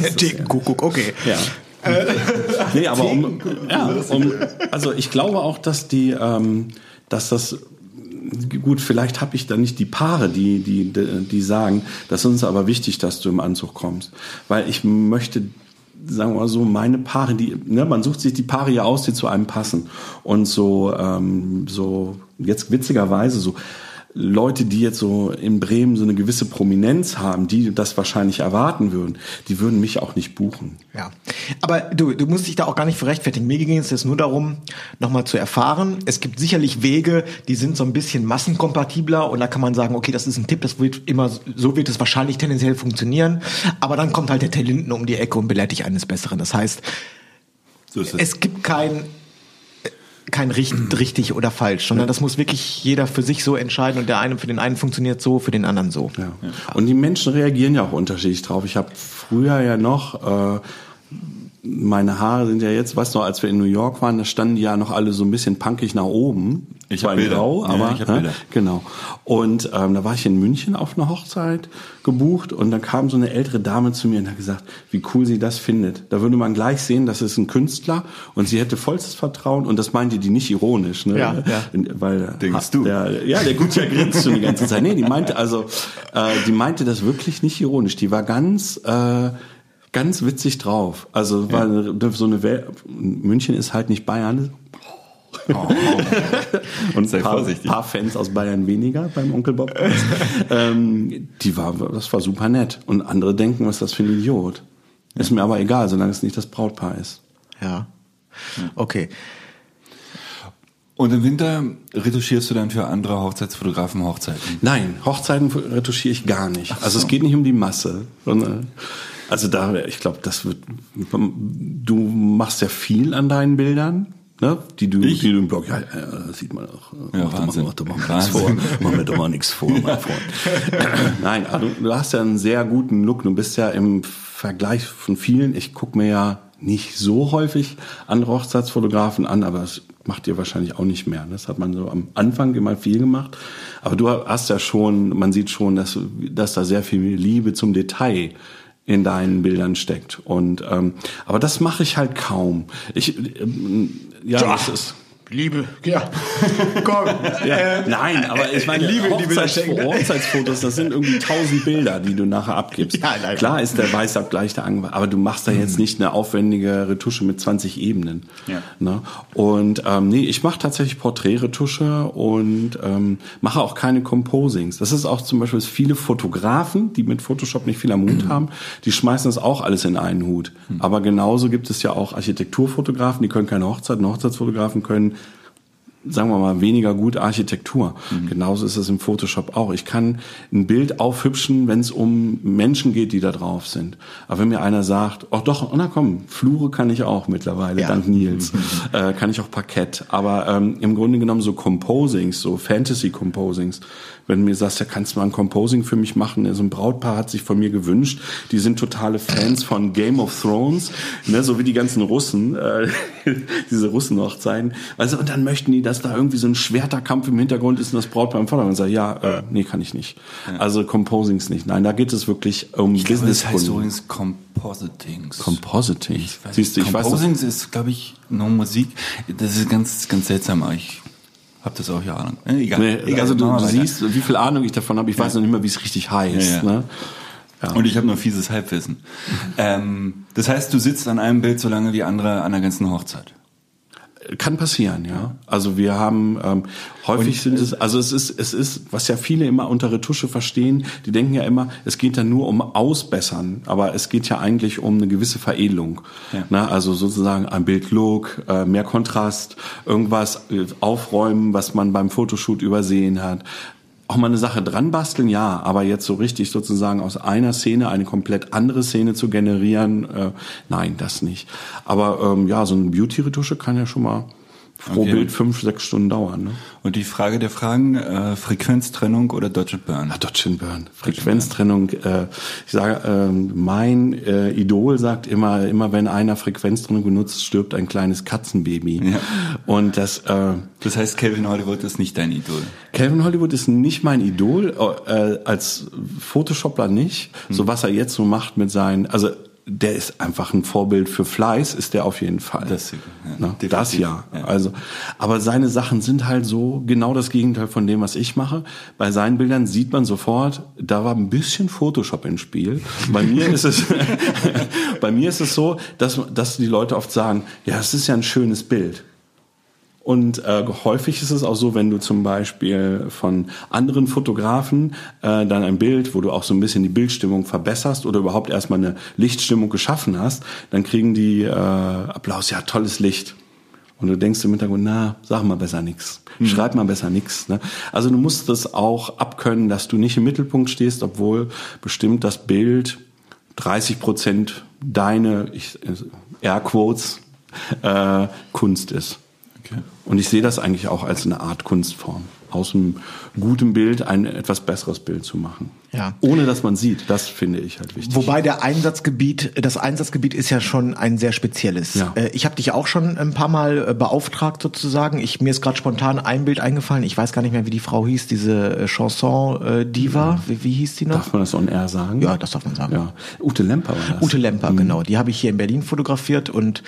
Der Thekenkuckuck, okay. Ja. nee, aber um, ja, um, also ich glaube auch, dass die, ähm, dass das gut, vielleicht habe ich da nicht die Paare, die, die, die sagen, das ist uns aber wichtig, dass du im Anzug kommst. Weil ich möchte, sagen wir mal so, meine Paare, die, ne, man sucht sich die Paare ja aus, die zu einem passen. Und so, ähm, so, jetzt witzigerweise so, Leute, die jetzt so in Bremen so eine gewisse Prominenz haben, die das wahrscheinlich erwarten würden, die würden mich auch nicht buchen. Ja, aber du, du musst dich da auch gar nicht für rechtfertigen. Mir ging es jetzt nur darum, nochmal zu erfahren. Es gibt sicherlich Wege, die sind so ein bisschen massenkompatibler und da kann man sagen, okay, das ist ein Tipp, das wird immer, so wird es wahrscheinlich tendenziell funktionieren. Aber dann kommt halt der Talenten um die Ecke und belehrt dich eines Besseren. Das heißt, So ist es. es gibt kein kein richtig, richtig oder falsch, sondern das muss wirklich jeder für sich so entscheiden und der eine für den einen funktioniert so, für den anderen so. Ja. Und die Menschen reagieren ja auch unterschiedlich drauf. Ich habe früher ja noch, äh, meine Haare sind ja jetzt, weißt du noch, als wir in New York waren, da standen die ja noch alle so ein bisschen punkig nach oben. Ich Bilder. Grau, Ja, aber ich hab ne? Bilder. genau. Und ähm, da war ich in München auf einer Hochzeit gebucht und dann kam so eine ältere Dame zu mir und hat gesagt, wie cool sie das findet. Da würde man gleich sehen, das ist ein Künstler und sie hätte vollstes Vertrauen und das meinte die nicht ironisch, ne? Ja, ja. Weil Denkst du? Der, ja, der Gutjahr grinst schon die ganze Zeit. Nee, die meinte also, äh, die meinte das wirklich nicht ironisch. Die war ganz, äh, ganz witzig drauf. Also war so eine Welt, München ist halt nicht Bayern. Und Sei ein paar, vorsichtig. paar Fans aus Bayern weniger beim Onkel Bob. ähm, die war, das war super nett. Und andere denken, was ist das für ein Idiot. Ist mir aber egal, solange es nicht das Brautpaar ist. Ja. Okay. Und im Winter retuschierst du dann für andere Hochzeitsfotografen Hochzeiten. Nein, Hochzeiten retuschiere ich gar nicht. Also es geht nicht um die Masse. Also da, ich glaube, das wird. Du machst ja viel an deinen Bildern, ne? Die du, Ich? die du im Blog. Ja, ja, das sieht man auch. Ja, mach, doch mal, Wahnsinn. mach doch nichts vor. Mach mir doch mal nichts vor, mein Freund. Nein, also du hast ja einen sehr guten Look. Du bist ja im Vergleich von vielen. Ich guck mir ja nicht so häufig andere Hochzeitsfotografen an, aber das macht ihr wahrscheinlich auch nicht mehr. Das hat man so am Anfang immer viel gemacht. Aber du hast ja schon, man sieht schon, dass, dass da sehr viel Liebe zum Detail in deinen Bildern steckt. Und ähm, aber das mache ich halt kaum. Ich ähm, ja, das ist Liebe, ja. Komm. ja, nein, aber ich meine, Liebe, die Bilder Hochzeits schenken, ne? Hochzeitsfotos, das sind irgendwie tausend Bilder, die du nachher abgibst. Ja, leider. Klar ist der Weißabgleich der Angel, aber du machst da jetzt nicht eine aufwendige Retusche mit 20 Ebenen. Ja. Ne? Und ähm, nee, ich mache tatsächlich Porträtretusche und ähm, mache auch keine Composings. Das ist auch zum Beispiel dass viele Fotografen, die mit Photoshop nicht viel am Hut haben, die schmeißen das auch alles in einen Hut. Aber genauso gibt es ja auch Architekturfotografen, die können keine Hochzeiten, Hochzeitsfotografen können sagen wir mal, weniger gut Architektur. Genauso ist es im Photoshop auch. Ich kann ein Bild aufhübschen, wenn es um Menschen geht, die da drauf sind. Aber wenn mir einer sagt, oh doch, na komm, Flure kann ich auch mittlerweile, Ja. dank Nils, äh, kann ich auch Parkett. Aber ähm, im Grunde genommen so Composings, so Fantasy-Composings, wenn du mir sagst, ja, kannst du mal ein Composing für mich machen? So ein Brautpaar hat sich von mir gewünscht, die sind totale Fans von Game of Thrones, ne, so wie die ganzen Russen, äh, diese Russenhochzeiten. Also, und dann möchten die, dass da irgendwie so ein Schwerterkampf im Hintergrund ist und das Brautpaar im Vordergrund. Und sag, ja, äh, nee, kann ich nicht. Also Composings nicht. Nein, da geht es wirklich um Ich glaube, das heißt Business. übrigens Compositings. Compositing. Weiß, Siehst du, ich weiß das. Composings ist, glaube ich, nur Musik. Das ist ganz, ganz seltsam. Ich habe das auch jahrelang. Äh, Egal. Nee, Egal, also du, du siehst, wie viel Ahnung ich davon habe. Ich weiß noch nicht mal, wie es richtig heißt. Ja, ja. Ne? Ja. Und ich habe nur fieses Halbwissen. ähm, das heißt, du sitzt an einem Bild so lange wie andere an der ganzen Hochzeit. Kann passieren, ja. Also wir haben ähm, häufig sind es, also es ist, es ist, was ja viele immer unter Retusche verstehen, die denken ja immer, es geht ja nur um Ausbessern, aber es geht ja eigentlich um eine gewisse Veredelung. Ja. Na, also sozusagen ein Bildlook, äh, mehr Kontrast, irgendwas äh, aufräumen, was man beim Fotoshoot übersehen hat. Auch mal eine Sache dran basteln, ja, aber jetzt so richtig sozusagen aus einer Szene eine komplett andere Szene zu generieren, äh, nein, das nicht. Aber ähm, ja, so eine Beauty-Retusche kann ja schon mal pro Okay. Bild fünf, sechs Stunden dauern. Ne? Und die Frage der Fragen, äh, Frequenztrennung oder Dodge and Burn? Ah, Dodge and Burn. Frequenztrennung. Äh, ich sage, ähm, mein äh, Idol sagt immer, immer wenn einer Frequenztrennung benutzt, stirbt ein kleines Katzenbaby. Ja. Und das äh, Das heißt, Calvin Hollywood ist nicht dein Idol. Calvin Hollywood ist nicht mein Idol, äh, als Photoshopper nicht. So was er jetzt so macht mit seinen, also der ist einfach ein Vorbild für Fleiß, ist der auf jeden Fall. Das, ja, Ne? definitiv. das ja. Ja. Also, aber seine Sachen sind halt so genau das Gegenteil von dem, was ich mache. Bei seinen Bildern sieht man sofort, da war ein bisschen Photoshop im Spiel. Bei mir ist es, bei mir ist es so, dass, dass die Leute oft sagen, ja, es ist ja ein schönes Bild. Und äh, häufig ist es auch so, wenn du zum Beispiel von anderen Fotografen äh, dann ein Bild, wo du auch so ein bisschen die Bildstimmung verbesserst oder überhaupt erstmal eine Lichtstimmung geschaffen hast, dann kriegen die äh, Applaus, ja, tolles Licht. Und du denkst im Hintergrund, na, sag mal besser nix. Schreib mal besser nix. Ne? Also du musst das auch abkönnen, dass du nicht im Mittelpunkt stehst, obwohl bestimmt das Bild 30 Prozent deine, ich, äh, Airquotes, äh, Kunst ist. Und ich sehe das eigentlich auch als eine Art Kunstform. Aus einem guten Bild ein etwas besseres Bild zu machen. Ja. Ohne dass man sieht, das finde ich halt wichtig. Wobei der Einsatzgebiet, das Einsatzgebiet ist ja schon ein sehr spezielles. Ja. Äh, Ich habe dich auch schon ein paar Mal äh, beauftragt sozusagen. Ich, mir ist gerade spontan ein Bild eingefallen. Ich weiß gar nicht mehr, wie die Frau hieß, diese äh, Chanson-Diva. Wie, wie hieß die noch? Darf man das on air sagen? Ja, das darf man sagen. Ja. Ute Lemper war das. Ute Lemper, genau. Die habe ich hier in Berlin fotografiert und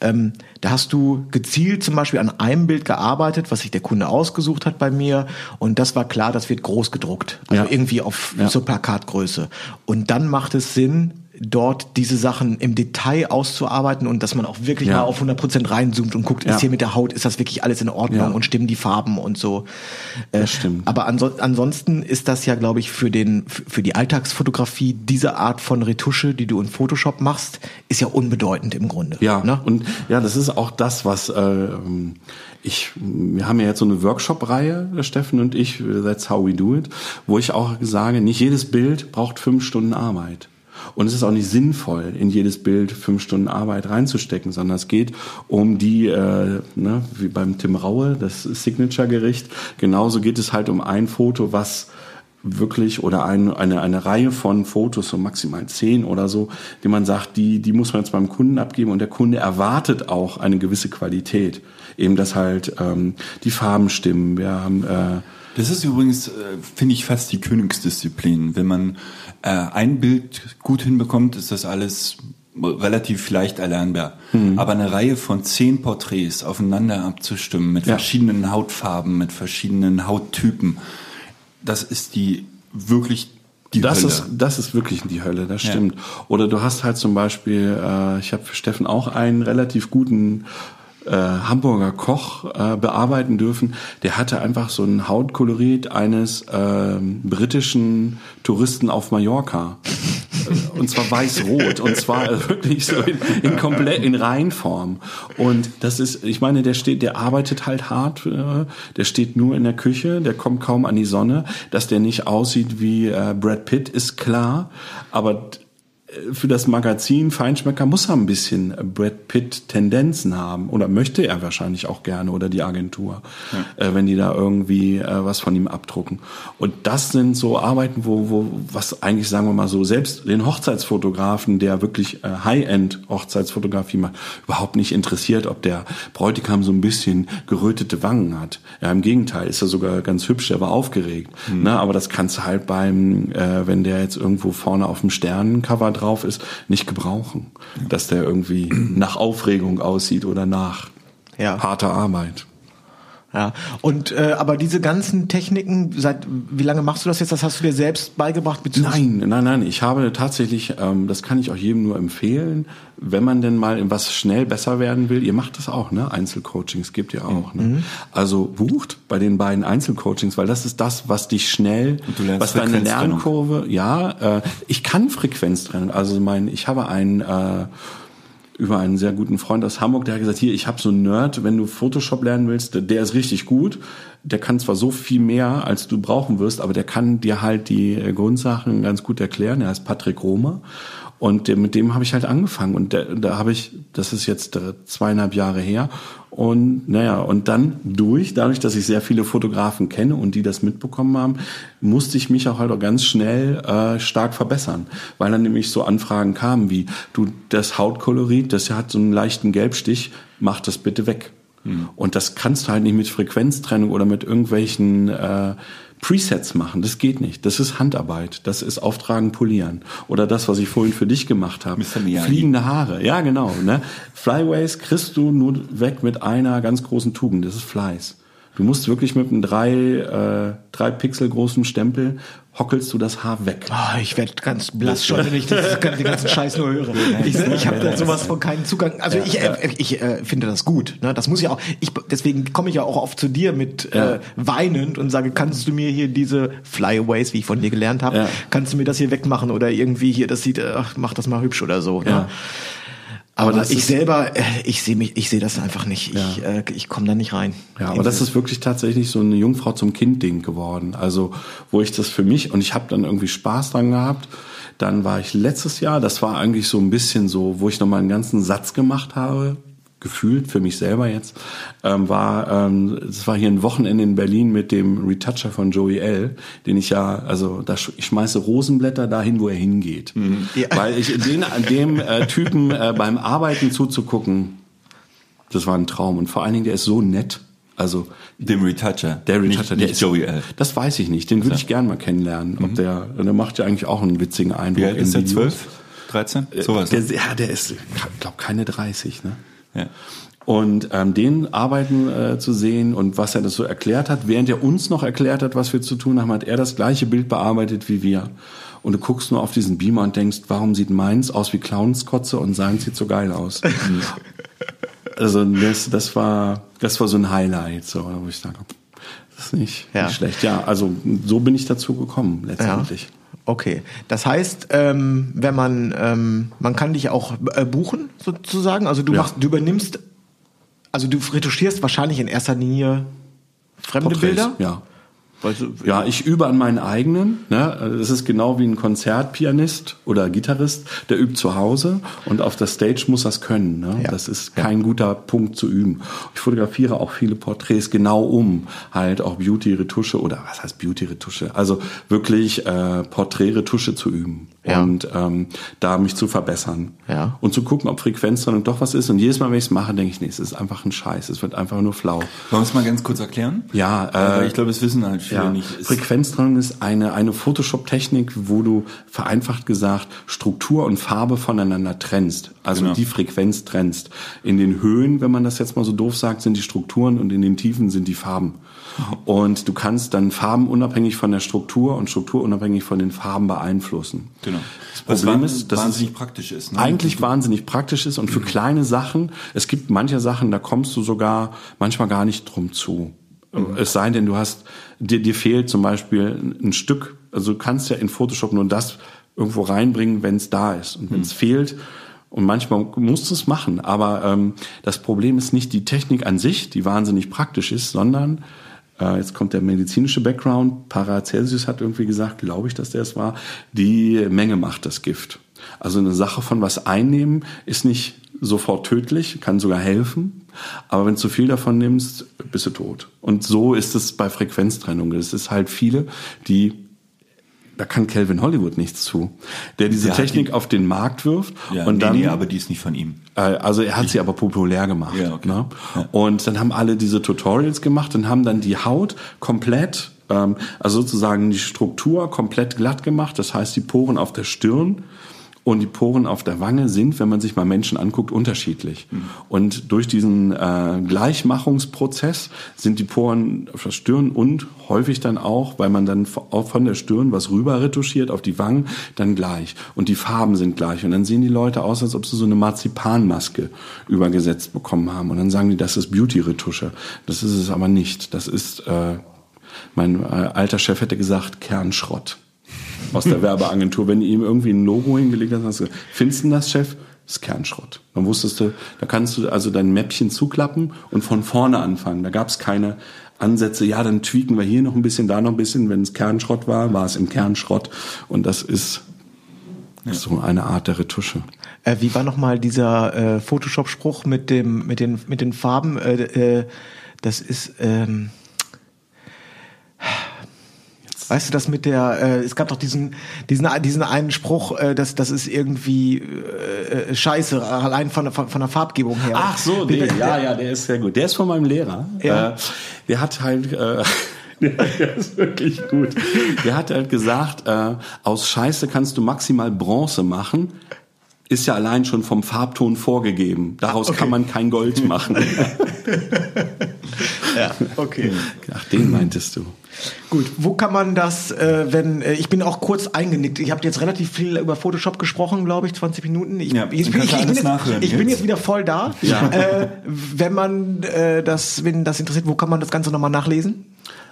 ähm, da hast du gezielt zum Beispiel an einem Bild gearbeitet, was sich der Kunde ausgesucht hat bei mir und das war klar, das wird groß gedruckt, also Ja. irgendwie auf Ja. Zur Plakatgröße. Und dann macht es Sinn, dort diese Sachen im Detail auszuarbeiten und dass man auch wirklich Ja. mal auf 100% reinzoomt und guckt, Ja. ist hier mit der Haut, ist das wirklich alles in Ordnung Ja. und stimmen die Farben und so. Äh, Das stimmt. Aber anso ansonsten ist das ja, glaube ich, für den für die Alltagsfotografie diese Art von Retusche, die du in Photoshop machst, ist ja unbedeutend im Grunde. Ja, ne? und ja, das ist auch das, was äh, ich, wir haben ja jetzt so eine Workshop-Reihe, der Steffen und ich, That's How We Do It, wo ich auch sage, nicht jedes Bild braucht fünf Stunden Arbeit. Und es ist auch nicht sinnvoll, in jedes Bild fünf Stunden Arbeit reinzustecken, sondern es geht um die, äh, ne, wie beim Tim Raue, das Signature-Gericht. Genauso geht es halt um ein Foto, was wirklich oder ein, eine, eine Reihe von Fotos, so maximal zehn oder so, die man sagt, die, die muss man jetzt beim Kunden abgeben und der Kunde erwartet auch eine gewisse Qualität. Eben, dass halt ähm, die Farben stimmen. Wir haben äh, Das ist übrigens, äh, finde ich, fast die Königsdisziplin. Wenn man äh, ein Bild gut hinbekommt, ist das alles relativ leicht erlernbar. Mhm. Aber eine Reihe von zehn Porträts aufeinander abzustimmen mit Ja. verschiedenen Hautfarben, mit verschiedenen Hauttypen, das ist die wirklich die das Hölle. ist das ist wirklich die Hölle, das Ja. stimmt. Oder du hast halt zum Beispiel, äh, ich habe für Steffen auch einen relativ guten äh, Hamburger Koch äh, bearbeiten dürfen. Der hatte einfach so ein Hautkolorit eines ähm, britischen Touristen auf Mallorca. Und zwar weiß-rot. Und zwar wirklich so in, in komplett in Reinform. Und das ist ich meine der steht der arbeitet halt hart äh, der steht nur in der Küche der kommt kaum an die Sonne dass der nicht aussieht wie äh, Brad Pitt ist klar. Aber für das Magazin Feinschmecker muss er ein bisschen äh, Brad Pitt Tendenzen haben oder möchte er wahrscheinlich auch gerne oder die Agentur, äh, wenn die da irgendwie äh, was von ihm abdrucken. Und das sind so Arbeiten, wo, wo was eigentlich sagen wir mal so selbst den Hochzeitsfotografen, der wirklich äh, High-End Hochzeitsfotografie macht, überhaupt nicht interessiert, ob der Bräutigam so ein bisschen gerötete Wangen hat. Ja, im Gegenteil, ist er sogar ganz hübsch, der war aufgeregt. Ne, aber das kannst du halt beim, äh, wenn der jetzt irgendwo vorne auf dem Sternencover drauf ist, nicht gebrauchen. Dass der irgendwie nach Aufregung aussieht oder nach Ja. harter Arbeit. Ja. Und äh, aber diese ganzen Techniken, seit wie lange machst du das jetzt? Das hast du dir selbst beigebracht? beziehungsweise- Nein, nein, nein. Ich habe tatsächlich, ähm, das kann ich auch jedem nur empfehlen, wenn man denn mal in was schnell besser werden will. Ihr macht das auch, ne? Einzelcoachings gibt ihr auch. Mhm. Ne? Also bucht bei den beiden Einzelcoachings, weil das ist das, was dich schnell, was deine. Lernkurve, ja. Äh, ich kann Frequenztrennung. Also mein, ich habe ein äh, über einen sehr guten Freund aus Hamburg, der hat gesagt, hier, ich habe so einen Nerd, wenn du Photoshop lernen willst, der- ist richtig gut. Der kann zwar so viel mehr, als du brauchen wirst, aber der kann dir halt die äh, Grundsachen ganz gut erklären. Er heißt Patrick Romer. Und mit dem habe ich halt angefangen. Und der, da habe ich, das ist jetzt zweieinhalb Jahre her. Und naja, und dann durch, dadurch, dass ich sehr viele Fotografen kenne und die das mitbekommen haben, musste ich mich auch halt auch ganz schnell äh, stark verbessern. Weil dann nämlich so Anfragen kamen wie, du, das Hautkolorit, das hat so einen leichten Gelbstich, mach das bitte weg. Und das kannst du halt nicht mit Frequenztrennung oder mit irgendwelchen äh, Presets machen. Das geht nicht. Das ist Handarbeit. Das ist Auftragen, Polieren. Oder das, was ich vorhin für dich gemacht habe. Fliegende Haare. Ja, genau. Ne? Flyways kriegst du nur weg mit einer ganz großen Tugend. Das ist Fleiß. Du musst wirklich mit einem drei, äh, drei Pixel großen Stempel hockelst du das Haar weg. Ah, ich werde ganz blass schon, wenn ich das, den ganzen Scheiß nur höre. Ich, ich habe da sowas von keinen Zugang. Also ich, äh, ich äh, finde das gut. Ne? Das muss ja auch. Ich, deswegen komme ich ja auch oft zu dir mit äh, weinend und sage, kannst du mir hier diese Flyaways, wie ich von dir gelernt habe, Ja. kannst du mir das hier wegmachen oder irgendwie hier, das sieht, äh, ach, mach das mal hübsch oder so. Ne? Ja. Aber, das ich selber, äh, ich sehe mich, ich sehe das einfach nicht. Ich, äh, ich komme da nicht rein. Ja, aber das ist wirklich tatsächlich so eine Jungfrau zum Kind-Ding geworden. Also, wo ich das für mich und ich habe dann irgendwie Spaß dran gehabt. Dann war ich letztes Jahr, das war eigentlich so ein bisschen so, wo ich nochmal einen ganzen Satz gemacht habe, gefühlt für mich selber jetzt, ähm, war, ähm, das war hier ein Wochenende in Berlin mit dem Retoucher von Joey L., den ich ja, also da, sch- ich schmeiße Rosenblätter dahin, wo er hingeht. Ja. Weil ich den, an dem äh, Typen äh, beim Arbeiten zuzugucken, das war ein Traum. Und vor allen Dingen, der ist so nett. Also Dem Retoucher. der nicht, Retoucher, der nicht ist Joey L. Das weiß ich nicht. Den würde ich gern mal kennenlernen. Ob der, der macht ja eigentlich auch einen witzigen Eindruck. Wie alt ist in der? 12? 13? Sowas. Der, ja, der ist, ich glaube, keine 30. Ne? Ja. Und ähm, den arbeiten äh, zu sehen und was er das so erklärt hat, während er uns noch erklärt hat, was wir zu tun haben, hat er das gleiche Bild bearbeitet wie wir. Und du guckst nur auf diesen Beamer und denkst, warum sieht meins aus wie Clownskotze und seins sieht so geil aus. also das, das war, das war so ein Highlight, so, wo ich sage, das ist nicht, Ja. nicht schlecht. Ja, also so bin ich dazu gekommen Ja. Okay, das heißt, ähm, wenn man ähm, man kann dich auch äh, buchen sozusagen. Also du Ja. machst, du übernimmst, also du retuschierst wahrscheinlich in erster Linie fremde Porträts, Bilder. Ja. Also, Ja, ich übe an meinen eigenen. Ne? Das ist genau wie ein Konzertpianist oder Gitarrist, der übt zu Hause und auf der Stage muss das können. Ne? Ja. Das ist kein guter Punkt zu üben. Ich fotografiere auch viele Porträts genau um halt auch Beauty-Retusche oder was heißt Beauty-Retusche? Also wirklich äh, Porträt-Retusche zu üben Ja. und ähm, da mich zu verbessern Ja. und zu gucken, ob Frequenztrennung doch was ist. Und jedes Mal, wenn ich es mache, denke ich, nee, es ist einfach ein Scheiß. Es wird einfach nur flau. Wollen wir es mal ganz kurz erklären? Ja, äh, ich glaube, es wissen halt viele Ja, nicht. Es- Frequenztrennung ist eine, eine Photoshop-Technik, wo du vereinfacht gesagt Struktur und Farbe voneinander trennst. Also Genau. die Frequenz trennst. In den Höhen, wenn man das jetzt mal so doof sagt, sind die Strukturen und in den Tiefen sind die Farben. Und du kannst dann Farben unabhängig von der Struktur und Struktur unabhängig von den Farben beeinflussen. Genau. Das Problem Was ist, dass wahnsinnig es praktisch ist. Ne? eigentlich wahnsinnig praktisch ist und für kleine Sachen, es gibt manche Sachen, da kommst du sogar manchmal gar nicht drum zu. Es sei denn, du hast, dir, dir fehlt zum Beispiel ein Stück, also du kannst ja in Photoshop nur das irgendwo reinbringen, wenn es da ist. Und wenn es fehlt, und manchmal musst du es machen, aber ähm, das Problem ist nicht die Technik an sich, die wahnsinnig praktisch ist, sondern äh, jetzt kommt der medizinische Background. Paracelsus hat irgendwie gesagt, glaube ich, dass der es war, die Menge macht das Gift. Also eine Sache von was einnehmen ist nicht sofort tödlich, kann sogar helfen. Aber wenn du zu viel davon nimmst, bist du tot. Und so ist es bei Frequenztrennung. Es ist halt viele, die da kann Calvin Hollywood nichts zu, der diese Ja, Technik die- auf den Markt wirft Ja, und nee, dann nee, aber die ist nicht von ihm. Äh, Also er hat sie aber populär gemacht. Ja, okay. ne? Und dann haben alle diese Tutorials gemacht und haben dann die Haut komplett, ähm, also sozusagen die Struktur komplett glatt gemacht. Das heißt die Poren auf der Stirn Und die Poren auf der Wange sind, wenn man sich mal Menschen anguckt, unterschiedlich. Und durch diesen äh, Gleichmachungsprozess sind die Poren auf der Stirn und häufig dann auch, weil man dann von der Stirn was rüber retuschiert auf die Wangen, dann gleich. Und die Farben sind gleich. Und dann sehen die Leute aus, als ob sie so eine Marzipanmaske übergesetzt bekommen haben. Und dann sagen die, das ist Beauty-Retusche. Das ist es aber nicht. Das ist, äh, mein äh, alter Chef hätte gesagt, Kernschrott aus der Werbeagentur. Wenn du ihm irgendwie ein Logo hingelegt hast, hast du gesagt, findest du das, Chef? Das ist Kernschrott. Dann wusstest du, da kannst du also dein Mäppchen zuklappen und von vorne anfangen. Da gab es keine Ansätze, ja, dann tweaken wir hier noch ein bisschen, da noch ein bisschen. Wenn es Kernschrott war, war es im Kernschrott. Und das ist so eine Art der Retusche. Äh, wie war nochmal dieser äh, Photoshop-Spruch mit dem, mit den, mit den Farben? Äh, äh, das ist, ähm, Weißt du, das mit der, äh, es gab doch diesen, diesen, diesen einen Spruch, äh, dass das ist irgendwie äh, äh, scheiße, allein von, von, von der Farbgebung her. Ach so, nee, ja, ja, der ist sehr gut. Der ist von meinem Lehrer. Ja. Äh, der hat halt, äh, der ist wirklich gut. Der hat halt gesagt, äh, aus Scheiße kannst du maximal Bronze machen. Ist ja allein schon vom Farbton vorgegeben. Daraus Okay. kann man kein Gold machen. Ja, okay. Ach, den meintest du. Gut, wo kann man das, äh, wenn, äh, ich bin auch kurz eingenickt, ich habe jetzt relativ viel über Photoshop gesprochen, glaube ich, 20 Minuten. Ich, Ja, ich, bin, ich, du bin, jetzt, ich bin jetzt. wieder voll da. Äh, wenn man äh, das, wenn das interessiert, wo kann man das Ganze nochmal nachlesen?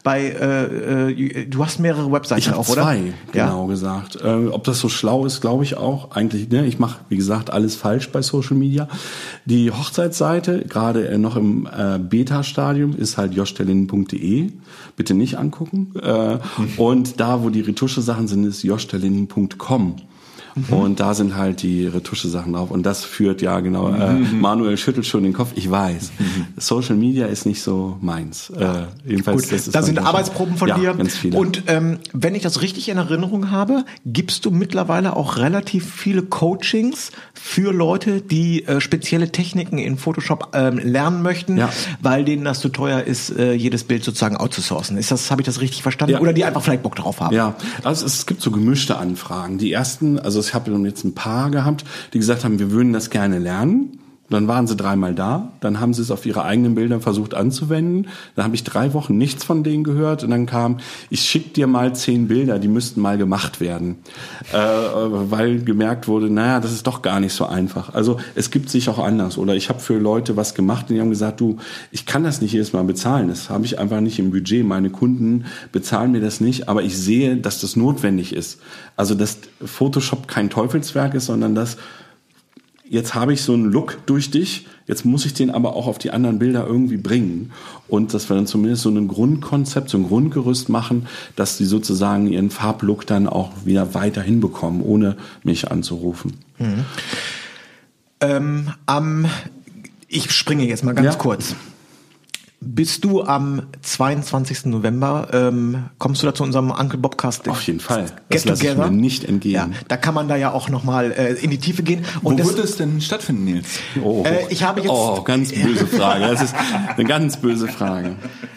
Bei, äh, äh, du hast mehrere Webseiten Ich auch, oder? zwei, Ja. genau gesagt. Äh, ob das so schlau ist, glaube ich auch. Eigentlich, ne, ich mache, wie gesagt, alles falsch bei Social Media. Die Hochzeitsseite, gerade äh, noch im äh, Beta-Stadium, ist halt joschtelinen.de. Bitte nicht angucken. Äh, Und da, wo die Retusche-Sachen sind, ist joschtelinen.com. Und da sind halt die Retusche-Sachen drauf. Und das führt, ja genau, äh, Manuel schüttelt schon den Kopf. Ich weiß, Social Media ist nicht so meins. Äh, jedenfalls, Gut, das ist da sind Arbeitsproben von ja, dir. ganz viele. Und ähm, wenn ich das richtig in Erinnerung habe, gibst du mittlerweile auch relativ viele Coachings für Leute, die äh, spezielle Techniken in Photoshop ähm, lernen möchten, Ja. weil denen das zu teuer ist, äh, jedes Bild sozusagen outzusourcen. Ist das, habe ich das richtig verstanden? Ja. Oder die einfach vielleicht Bock drauf haben? Ja, also es gibt so gemischte Anfragen. Die ersten, also ich habe jetzt ein paar gehabt, die gesagt haben, wir würden das gerne lernen. Dann waren sie dreimal da, dann haben sie es auf ihre eigenen Bilder versucht anzuwenden. Dann habe ich drei Wochen nichts von denen gehört und dann kam, ich schick dir mal zehn Bilder, die müssten mal gemacht werden, äh, weil gemerkt wurde, naja, das ist doch gar nicht so einfach. Also es gibt sich auch anders. Oder ich habe für Leute was gemacht und die haben gesagt, du, ich kann das nicht jedes Mal bezahlen, das habe ich einfach nicht im Budget. Meine Kunden bezahlen mir das nicht, aber ich sehe, dass das notwendig ist. Also dass Photoshop kein Teufelswerk ist, sondern dass jetzt habe ich so einen Look durch dich, jetzt muss ich den aber auch auf die anderen Bilder irgendwie bringen. Und dass wir dann zumindest so ein Grundkonzept, so ein Grundgerüst machen, dass die sozusagen ihren Farblook dann auch wieder weiter hinbekommen, ohne mich anzurufen. Ähm, am, ich springe jetzt mal ganz Ja. kurz. Bist du am 22. November, ähm, kommst du da zu unserem Uncle Bobcast? Auf jeden Fall. Get Das lasse ich mir nicht entgehen. Ja, da kann man da ja auch nochmal äh, in die Tiefe gehen. Wo Und das, wird es denn stattfinden, Nils? Oh, Äh, ich habe jetzt- oh, ganz böse Frage. Das ist eine ganz böse Frage.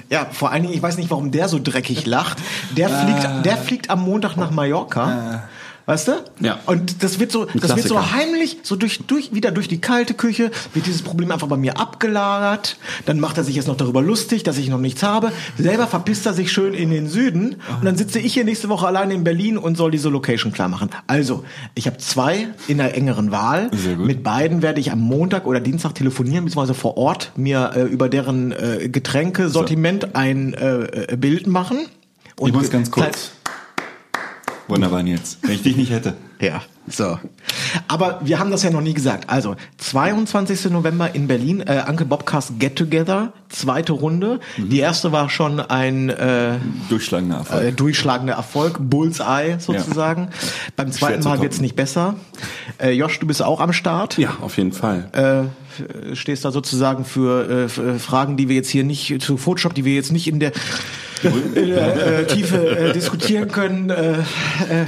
ja, vor allen Dingen, ich weiß nicht, warum der so dreckig lacht. Der fliegt, der fliegt am Montag nach Mallorca. Weißt du? Ja. Und das wird so, das wird so Klassiker. heimlich, so durch, durch, wieder durch die kalte Küche, wird dieses Problem einfach bei mir abgelagert. Dann macht er sich jetzt noch darüber lustig, dass ich noch nichts habe. Selber verpisst er sich schön in den Süden. Und dann sitze ich hier nächste Woche alleine in Berlin und soll diese Location klar machen. Also, ich habe zwei in der engeren Wahl. Sehr gut. Mit beiden werde ich am Montag oder Dienstag telefonieren, beziehungsweise vor Ort mir äh, über deren äh, Getränkesortiment ein äh, äh, Bild machen. Ich muss ganz kurz. Wunderbar, Nils. Wenn ich dich nicht hätte. Ja, so. Aber wir haben das ja noch nie gesagt. Also, 22. November in Berlin, äh, Uncle Bobcast Get Together, zweite Runde. Die erste war schon ein äh, Durchschlagender Erfolg. äh, durchschlagender Erfolg, Bullseye sozusagen. Beim zweiten Mal wird's nicht besser. Äh, Josh, du bist auch am Start. Ja, auf jeden Fall. Äh, stehst da sozusagen für, äh, für Fragen, die wir jetzt hier nicht, zu Photoshop, die wir jetzt nicht in der in der äh, Tiefe äh, diskutieren können. Äh,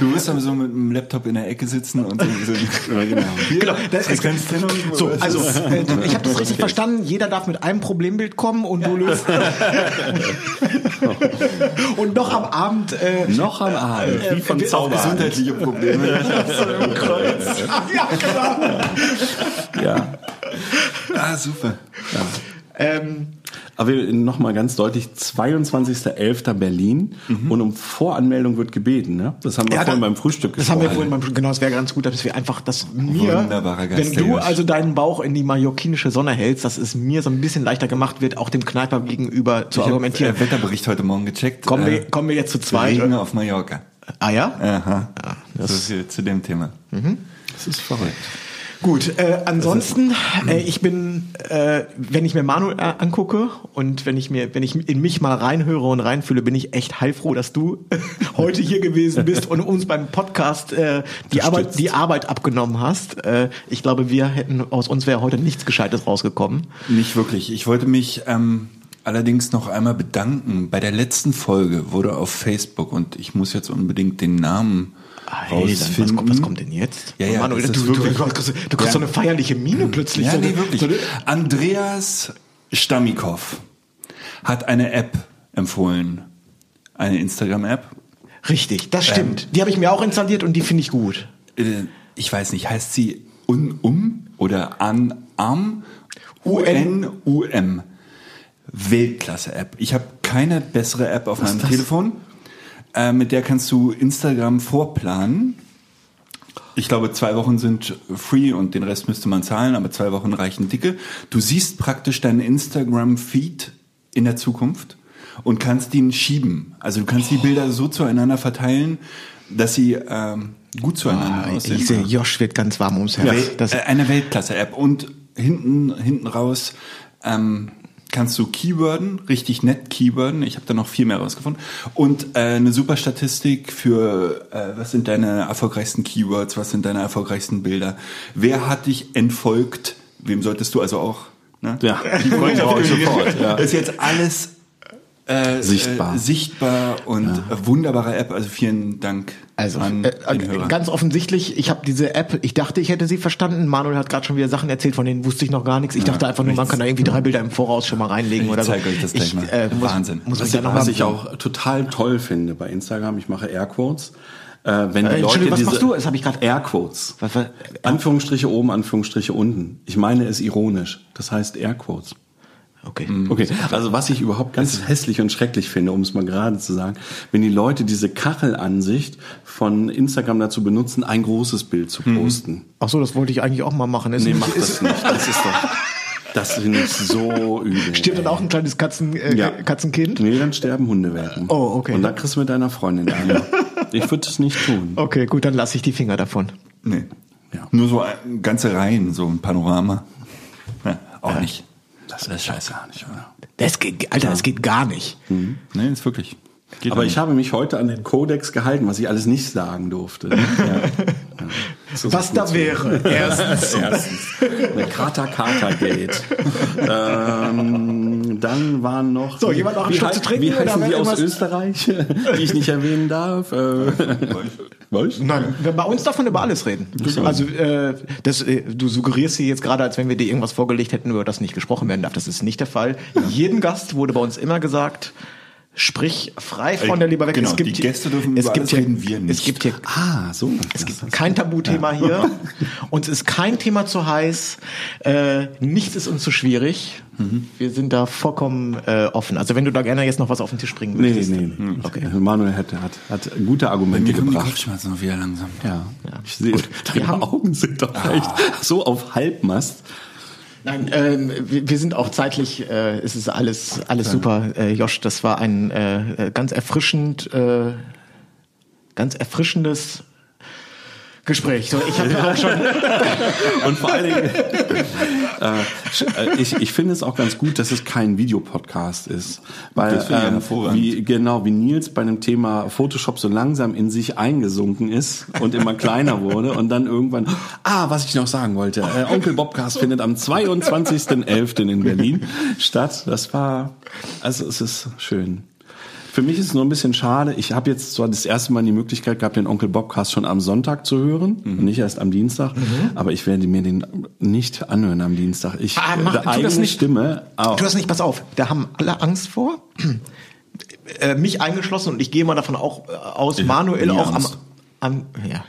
Du wirst dann so mit dem Laptop in der Ecke sitzen und so. so genau. Genau, das, das noch- so, also äh, ich habe das richtig verstanden. Jeder darf mit einem Problembild kommen und du löst. und noch am Abend. Äh, Noch am Abend, wie von Zauberhand. gesundheitliche Probleme. ja, genau. Ja. ah, super. Ähm, Aber noch mal ganz deutlich, 22.11. Berlin und um Voranmeldung wird gebeten. Ne? Das haben wir Ja, vorhin beim Frühstück Das haben wir vorhin beim, genau, es wäre ganz gut, dass wir einfach, dass mir, wenn du also deinen Bauch in die mallorquinische Sonne hältst, dass es mir so ein bisschen leichter gemacht wird, auch dem Kneiper gegenüber zu Ich habe argumentieren. äh, Wetterbericht heute Morgen gecheckt. Kommen Äh, wir, kommen wir jetzt zu zweit? Regen auf Mallorca. Ah ja? Aha. das- so viel zu dem Thema. Das ist verrückt. Gut, äh, ansonsten, äh, ich bin, äh, wenn ich mir Manuel äh, angucke und wenn ich mir, wenn ich in mich mal reinhöre und reinfühle, bin ich echt heilfroh, dass du heute hier gewesen bist und uns beim Podcast äh, die Arbeit, die Arbeit abgenommen hast. Äh, ich glaube, wir hätten aus uns wäre heute nichts Gescheites rausgekommen. Nicht wirklich. Ich wollte mich ähm, allerdings noch einmal bedanken. Bei der letzten Folge wurde auf Facebook und ich muss jetzt unbedingt den Namen Dann, was, was kommt denn jetzt? Ja, ja, Manuel, das du, du, wirklich- du, kriegst, du kriegst Ja. so eine feierliche Miene plötzlich. Ja, so, nee, eine- wirklich. So, Andreas Stamikow hat eine App empfohlen. Eine Instagram-App. richtig, das stimmt. die habe ich mir auch installiert und die finde ich gut. Äh, Ich weiß nicht, heißt sie Un-Um oder An-Am? UN. U-N-U-M. Weltklasse-App. Ich habe keine bessere App auf meinem das? Telefon. Äh, mit der kannst du Instagram vorplanen. Ich glaube, zwei Wochen sind free und den Rest müsste man zahlen, aber zwei Wochen reichen dicke. Du siehst praktisch deinen Instagram-Feed in der Zukunft und kannst ihn schieben. Also du kannst die Bilder so zueinander verteilen, dass sie ähm, gut zueinander Ah, aussehen. ich sehe, Josh wird ganz warm ums Herz. Das, äh, eine Weltklasse-App. Und hinten, hinten raus ähm, kannst du Keyworden, richtig nett Keyworden. Ich habe da noch viel mehr rausgefunden. Und äh, eine super Statistik für, äh, was sind deine erfolgreichsten Keywords, was sind deine erfolgreichsten Bilder. Wer hat dich entfolgt? Wem solltest du also auch? Ne? Ja, die folgt ja auch sofort. Ja. Das ist jetzt alles äh, Sichtbar. Äh, sichtbar und äh, wunderbare App. Also vielen Dank also an äh, den äh, Hörer. ganz offensichtlich, ich habe diese App, ich dachte, ich hätte sie verstanden. Manuel hat gerade schon wieder Sachen erzählt, von denen wusste ich noch gar nichts. Ich dachte einfach nur, man kann da irgendwie drei Bilder im Voraus schon mal reinlegen Ich oder so. zeig euch das gleich mal. Äh, muss, Wahnsinn. Muss Was, ich, was ich auch total toll finde bei Instagram, ich mache Airquotes. Äh, wenn die Äh, Leute Entschuldigung, was machst du? Das habe ich gerade. Airquotes. Was, was, Anführungsstriche oben, Anführungsstriche unten. Ich meine es ironisch. Das heißt Airquotes. Okay. Okay, also was ich überhaupt ganz hässlich und schrecklich finde, um es mal gerade zu sagen, wenn die Leute diese Kachelansicht von Instagram dazu benutzen, ein großes Bild zu posten. Ach so, das wollte ich eigentlich auch mal machen. Ist Nee, nicht- mach ist, das nicht. Das ist doch, das finde ich so übel. Stirbt dann auch ein kleines Katzen, äh, Ja. Katzenkind? Nee, dann sterben Hundewelpen. Oh, okay. Und dann kriegst du mit deiner Freundin eine. Ich würde es nicht tun. Okay, gut, dann lasse ich die Finger davon. Nee. Ja. Nur so ein- ganze Reihen, so ein Panorama. Ja, auch nicht. Das ist scheiße. Gar nicht, oder? Das geht, Alter, das geht gar nicht. Nee, ist wirklich. Geht Aber ich habe mich heute an den Kodex gehalten, was ich alles nicht sagen durfte. Ja. Ja. Das ist Was da wäre. Erstens. Erstens. Eine Kata Kata Gate. ähm, dann waren noch. So, jemand noch einen Schluck zu trinken Wie oder heißen die aus? Österreich, die ich nicht erwähnen darf? Äh, was? Nein, bei uns darf man über alles reden. Also äh, das, äh, du suggerierst hier jetzt gerade, als wenn wir dir irgendwas vorgelegt hätten, über das nicht gesprochen werden darf. Das ist nicht der Fall. Jedem Gast wurde bei uns immer gesagt, sprich frei von der Leber weg. Genau, es gibt die hier- Gäste dürfen es über gibt alles hier, reden, wir Es nicht. gibt hier Ah, so. es gibt kein Tabuthema hier. Uns ist kein Thema zu heiß. Äh, nichts ist uns zu schwierig. Mhm. Wir sind da vollkommen äh, offen. Also wenn du da gerne jetzt noch was auf den Tisch bringen Nee, würdest. nee, nee. Okay. Manuel hat, hat, hat gute Argumente Mir die gebracht. Kopfschmerzen noch wieder langsam. Ja, ich sehe, deine Augen sind doch echt so auf Halbmast. Nein, ähm, wir, sind auch zeitlich, äh, es ist alles, alles super. Äh, Josh, das war ein äh, ganz erfrischend, äh, ganz erfrischendes Gespräch. So, ich habe auch schon. Und vor allen Dingen, äh, ich, ich finde es auch ganz gut, dass es kein Videopodcast ist. Weil, Das finde ich ähm, wie, genau, wie Nils bei dem Thema Photoshop so langsam in sich eingesunken ist und immer kleiner wurde und dann irgendwann, ah, was ich noch sagen wollte, äh, Onkel Bobcast findet am 22.11. in Berlin statt. Das war, also es ist schön. Für mich ist es nur ein bisschen schade. Ich habe jetzt zwar das erste Mal die Möglichkeit gehabt, den Onkel Bobcast schon am Sonntag zu hören, Mhm. und nicht erst am Dienstag, aber ich werde mir den nicht anhören am Dienstag. Ich, Ah, mach- die tu das eigene nicht. Stimme. Oh, Du hast nicht, pass auf, da haben alle Angst vor. Äh, mich eingeschlossen und ich gehe mal davon auch äh, aus, Ich Manuel auch am, am ja.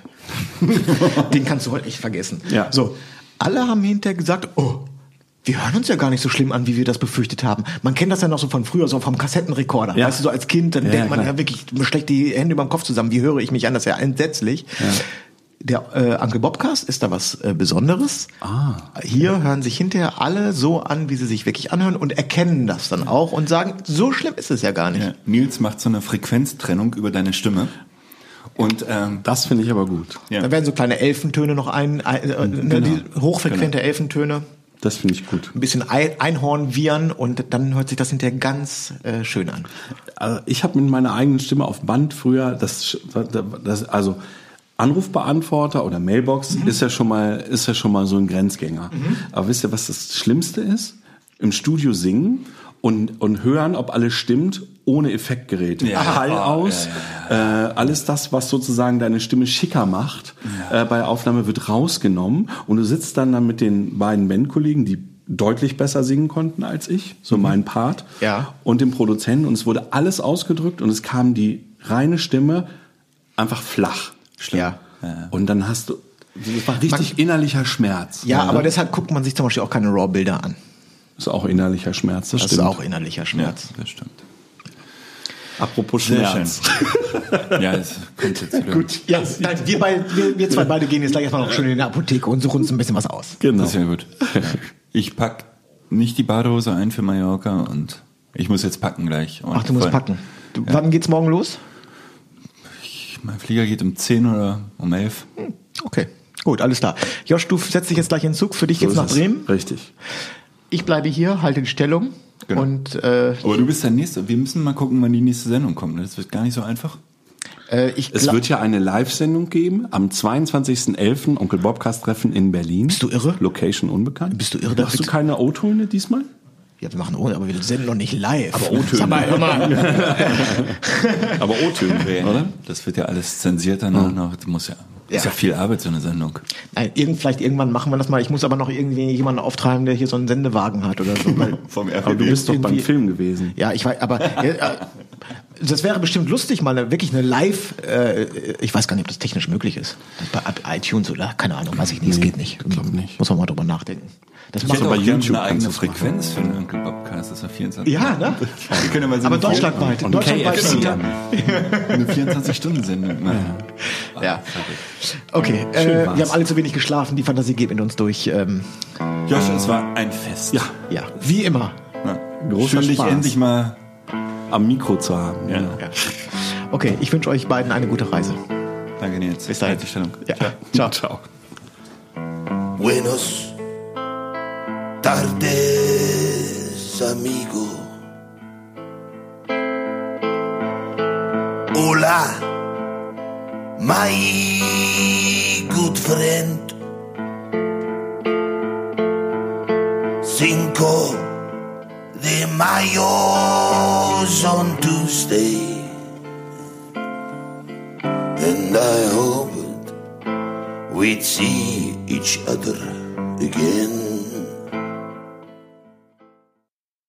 Den kannst du wohl echt vergessen. Ja. So, alle haben hinterher gesagt, oh, wir hören uns ja gar nicht so schlimm an, wie wir das befürchtet haben. Man kennt das ja noch so von früher, so vom Kassettenrekorder. Ja. Weißt du, so als Kind, dann Ja, denkt man klar. ja wirklich, man schlägt die Hände über den Kopf zusammen. Wie höre ich mich an? Das ist ja entsetzlich. Der äh, Uncle Bobcast ist da was äh, Besonderes. Ah. Hier hören sich hinterher alle so an, wie sie sich wirklich anhören und erkennen das dann auch und sagen, so schlimm ist es ja gar nicht. Ja, Nils macht so eine Frequenztrennung über deine Stimme. Und ähm, das finde ich aber gut. ja. Da werden so kleine Elfentöne noch ein, äh, ne, die hochfrequente Elfentöne, Das finde ich gut. ein bisschen ein, Einhornviren und dann hört sich das hinterher ganz äh, schön an. Also ich habe mit meiner eigenen Stimme auf Band früher, das, das also Anrufbeantworter oder Mailbox ist ja schon mal ist ja schon mal so ein Grenzgänger. Aber wisst ihr, was das Schlimmste ist? Im Studio singen und und hören, ob alles stimmt, ohne Effektgeräte. Ja. Hall aus, Äh, alles das, was sozusagen deine Stimme schicker macht, äh, bei Aufnahme wird rausgenommen und du sitzt dann dann mit den beiden Bandkollegen, die deutlich besser singen konnten als ich, so mein Part Ja. und dem Produzenten und es wurde alles ausgedrückt und es kam die reine Stimme einfach flach. Ja. Und dann hast du, das war richtig innerlicher Schmerz. Ja, aber deshalb guckt man sich zum Beispiel auch keine RAW-Bilder an. Ist auch innerlicher Schmerz, das, Das stimmt. ist auch innerlicher Schmerz. das stimmt. Apropos Schmerz. Ja, es kommt jetzt wieder. Gut, ja, nein, wir, beide, wir, wir zwei beide gehen jetzt gleich erstmal noch schön in die Apotheke und suchen uns ein bisschen was aus. Genau. Das ist ja gut. Ja. Ich pack nicht die Badehose ein für Mallorca und ich muss jetzt packen gleich. Und Ach, du musst voll- packen. Du, Wann geht's morgen los? Mein Flieger geht um 10 oder um 11. Okay, gut, alles klar. Josh, du setzt dich jetzt gleich in den Zug. Für dich geht's So nach ist es. Bremen. Richtig. Ich bleibe hier, halte die Stellung. Genau. Und äh, Aber du bist der Nächste. Wir müssen mal gucken, wann die nächste Sendung kommt. ne? Das wird gar nicht so einfach. äh, ich Es wird ja eine Live-Sendung geben am 22.11. Onkel Bobcast-Treffen in Berlin. Bist du irre? Location unbekannt. Bist du irre, Hast du keine O-Töne diesmal? Ja, wir machen ohne, aber wir senden noch nicht live. Aber O-Töne. Sag mal, hör mal. Aber O-Töne, oder? Das wird ja alles zensiert danach noch. Das muss ja, Ja. ist ja viel Arbeit, so eine Sendung. Nein, irgend, vielleicht irgendwann machen wir das mal. Ich muss aber noch irgendwie jemanden auftreiben, der hier so einen Sendewagen hat oder so. Weil, Vom Aber du bist doch beim Film gewesen. ja, ich weiß, aber äh, das wäre bestimmt lustig, mal eine, wirklich eine Live. Äh, ich weiß gar nicht, ob das technisch möglich ist. Bei iTunes oder keine Ahnung, weiß ich nicht. Es geht nicht. glaub nicht. Muss man mal drüber nachdenken. Das Ich macht hätte bei YouTube eine eigene. Frequenz für einen Onkel Bobcast. Das ist ja 24. Ja, ne? Wir können ja mal so Aber deutschlandweit. Und deutschlandweit KFC. ja. Eine 24-Stunden-Sendung machen. Ja. Okay, Schön äh, war's. wir haben alle zu wenig geschlafen. Die Fantasie geht mit uns durch. Ähm, Josh, es war ein Fest. Ja, ja, wie immer. Großer Schön, dich Spaß. endlich mal. am Mikro zu haben. Ja. Ja. Okay, ich wünsche euch beiden eine gute Reise. Danke, Nils. Bis dahin. Halt die Stellung. Ja. Ciao. Ciao. Buenos tardes, amigo. Hola, my good friend. Cinco de Mayo's on Tuesday. And I hoped we'd see each other again.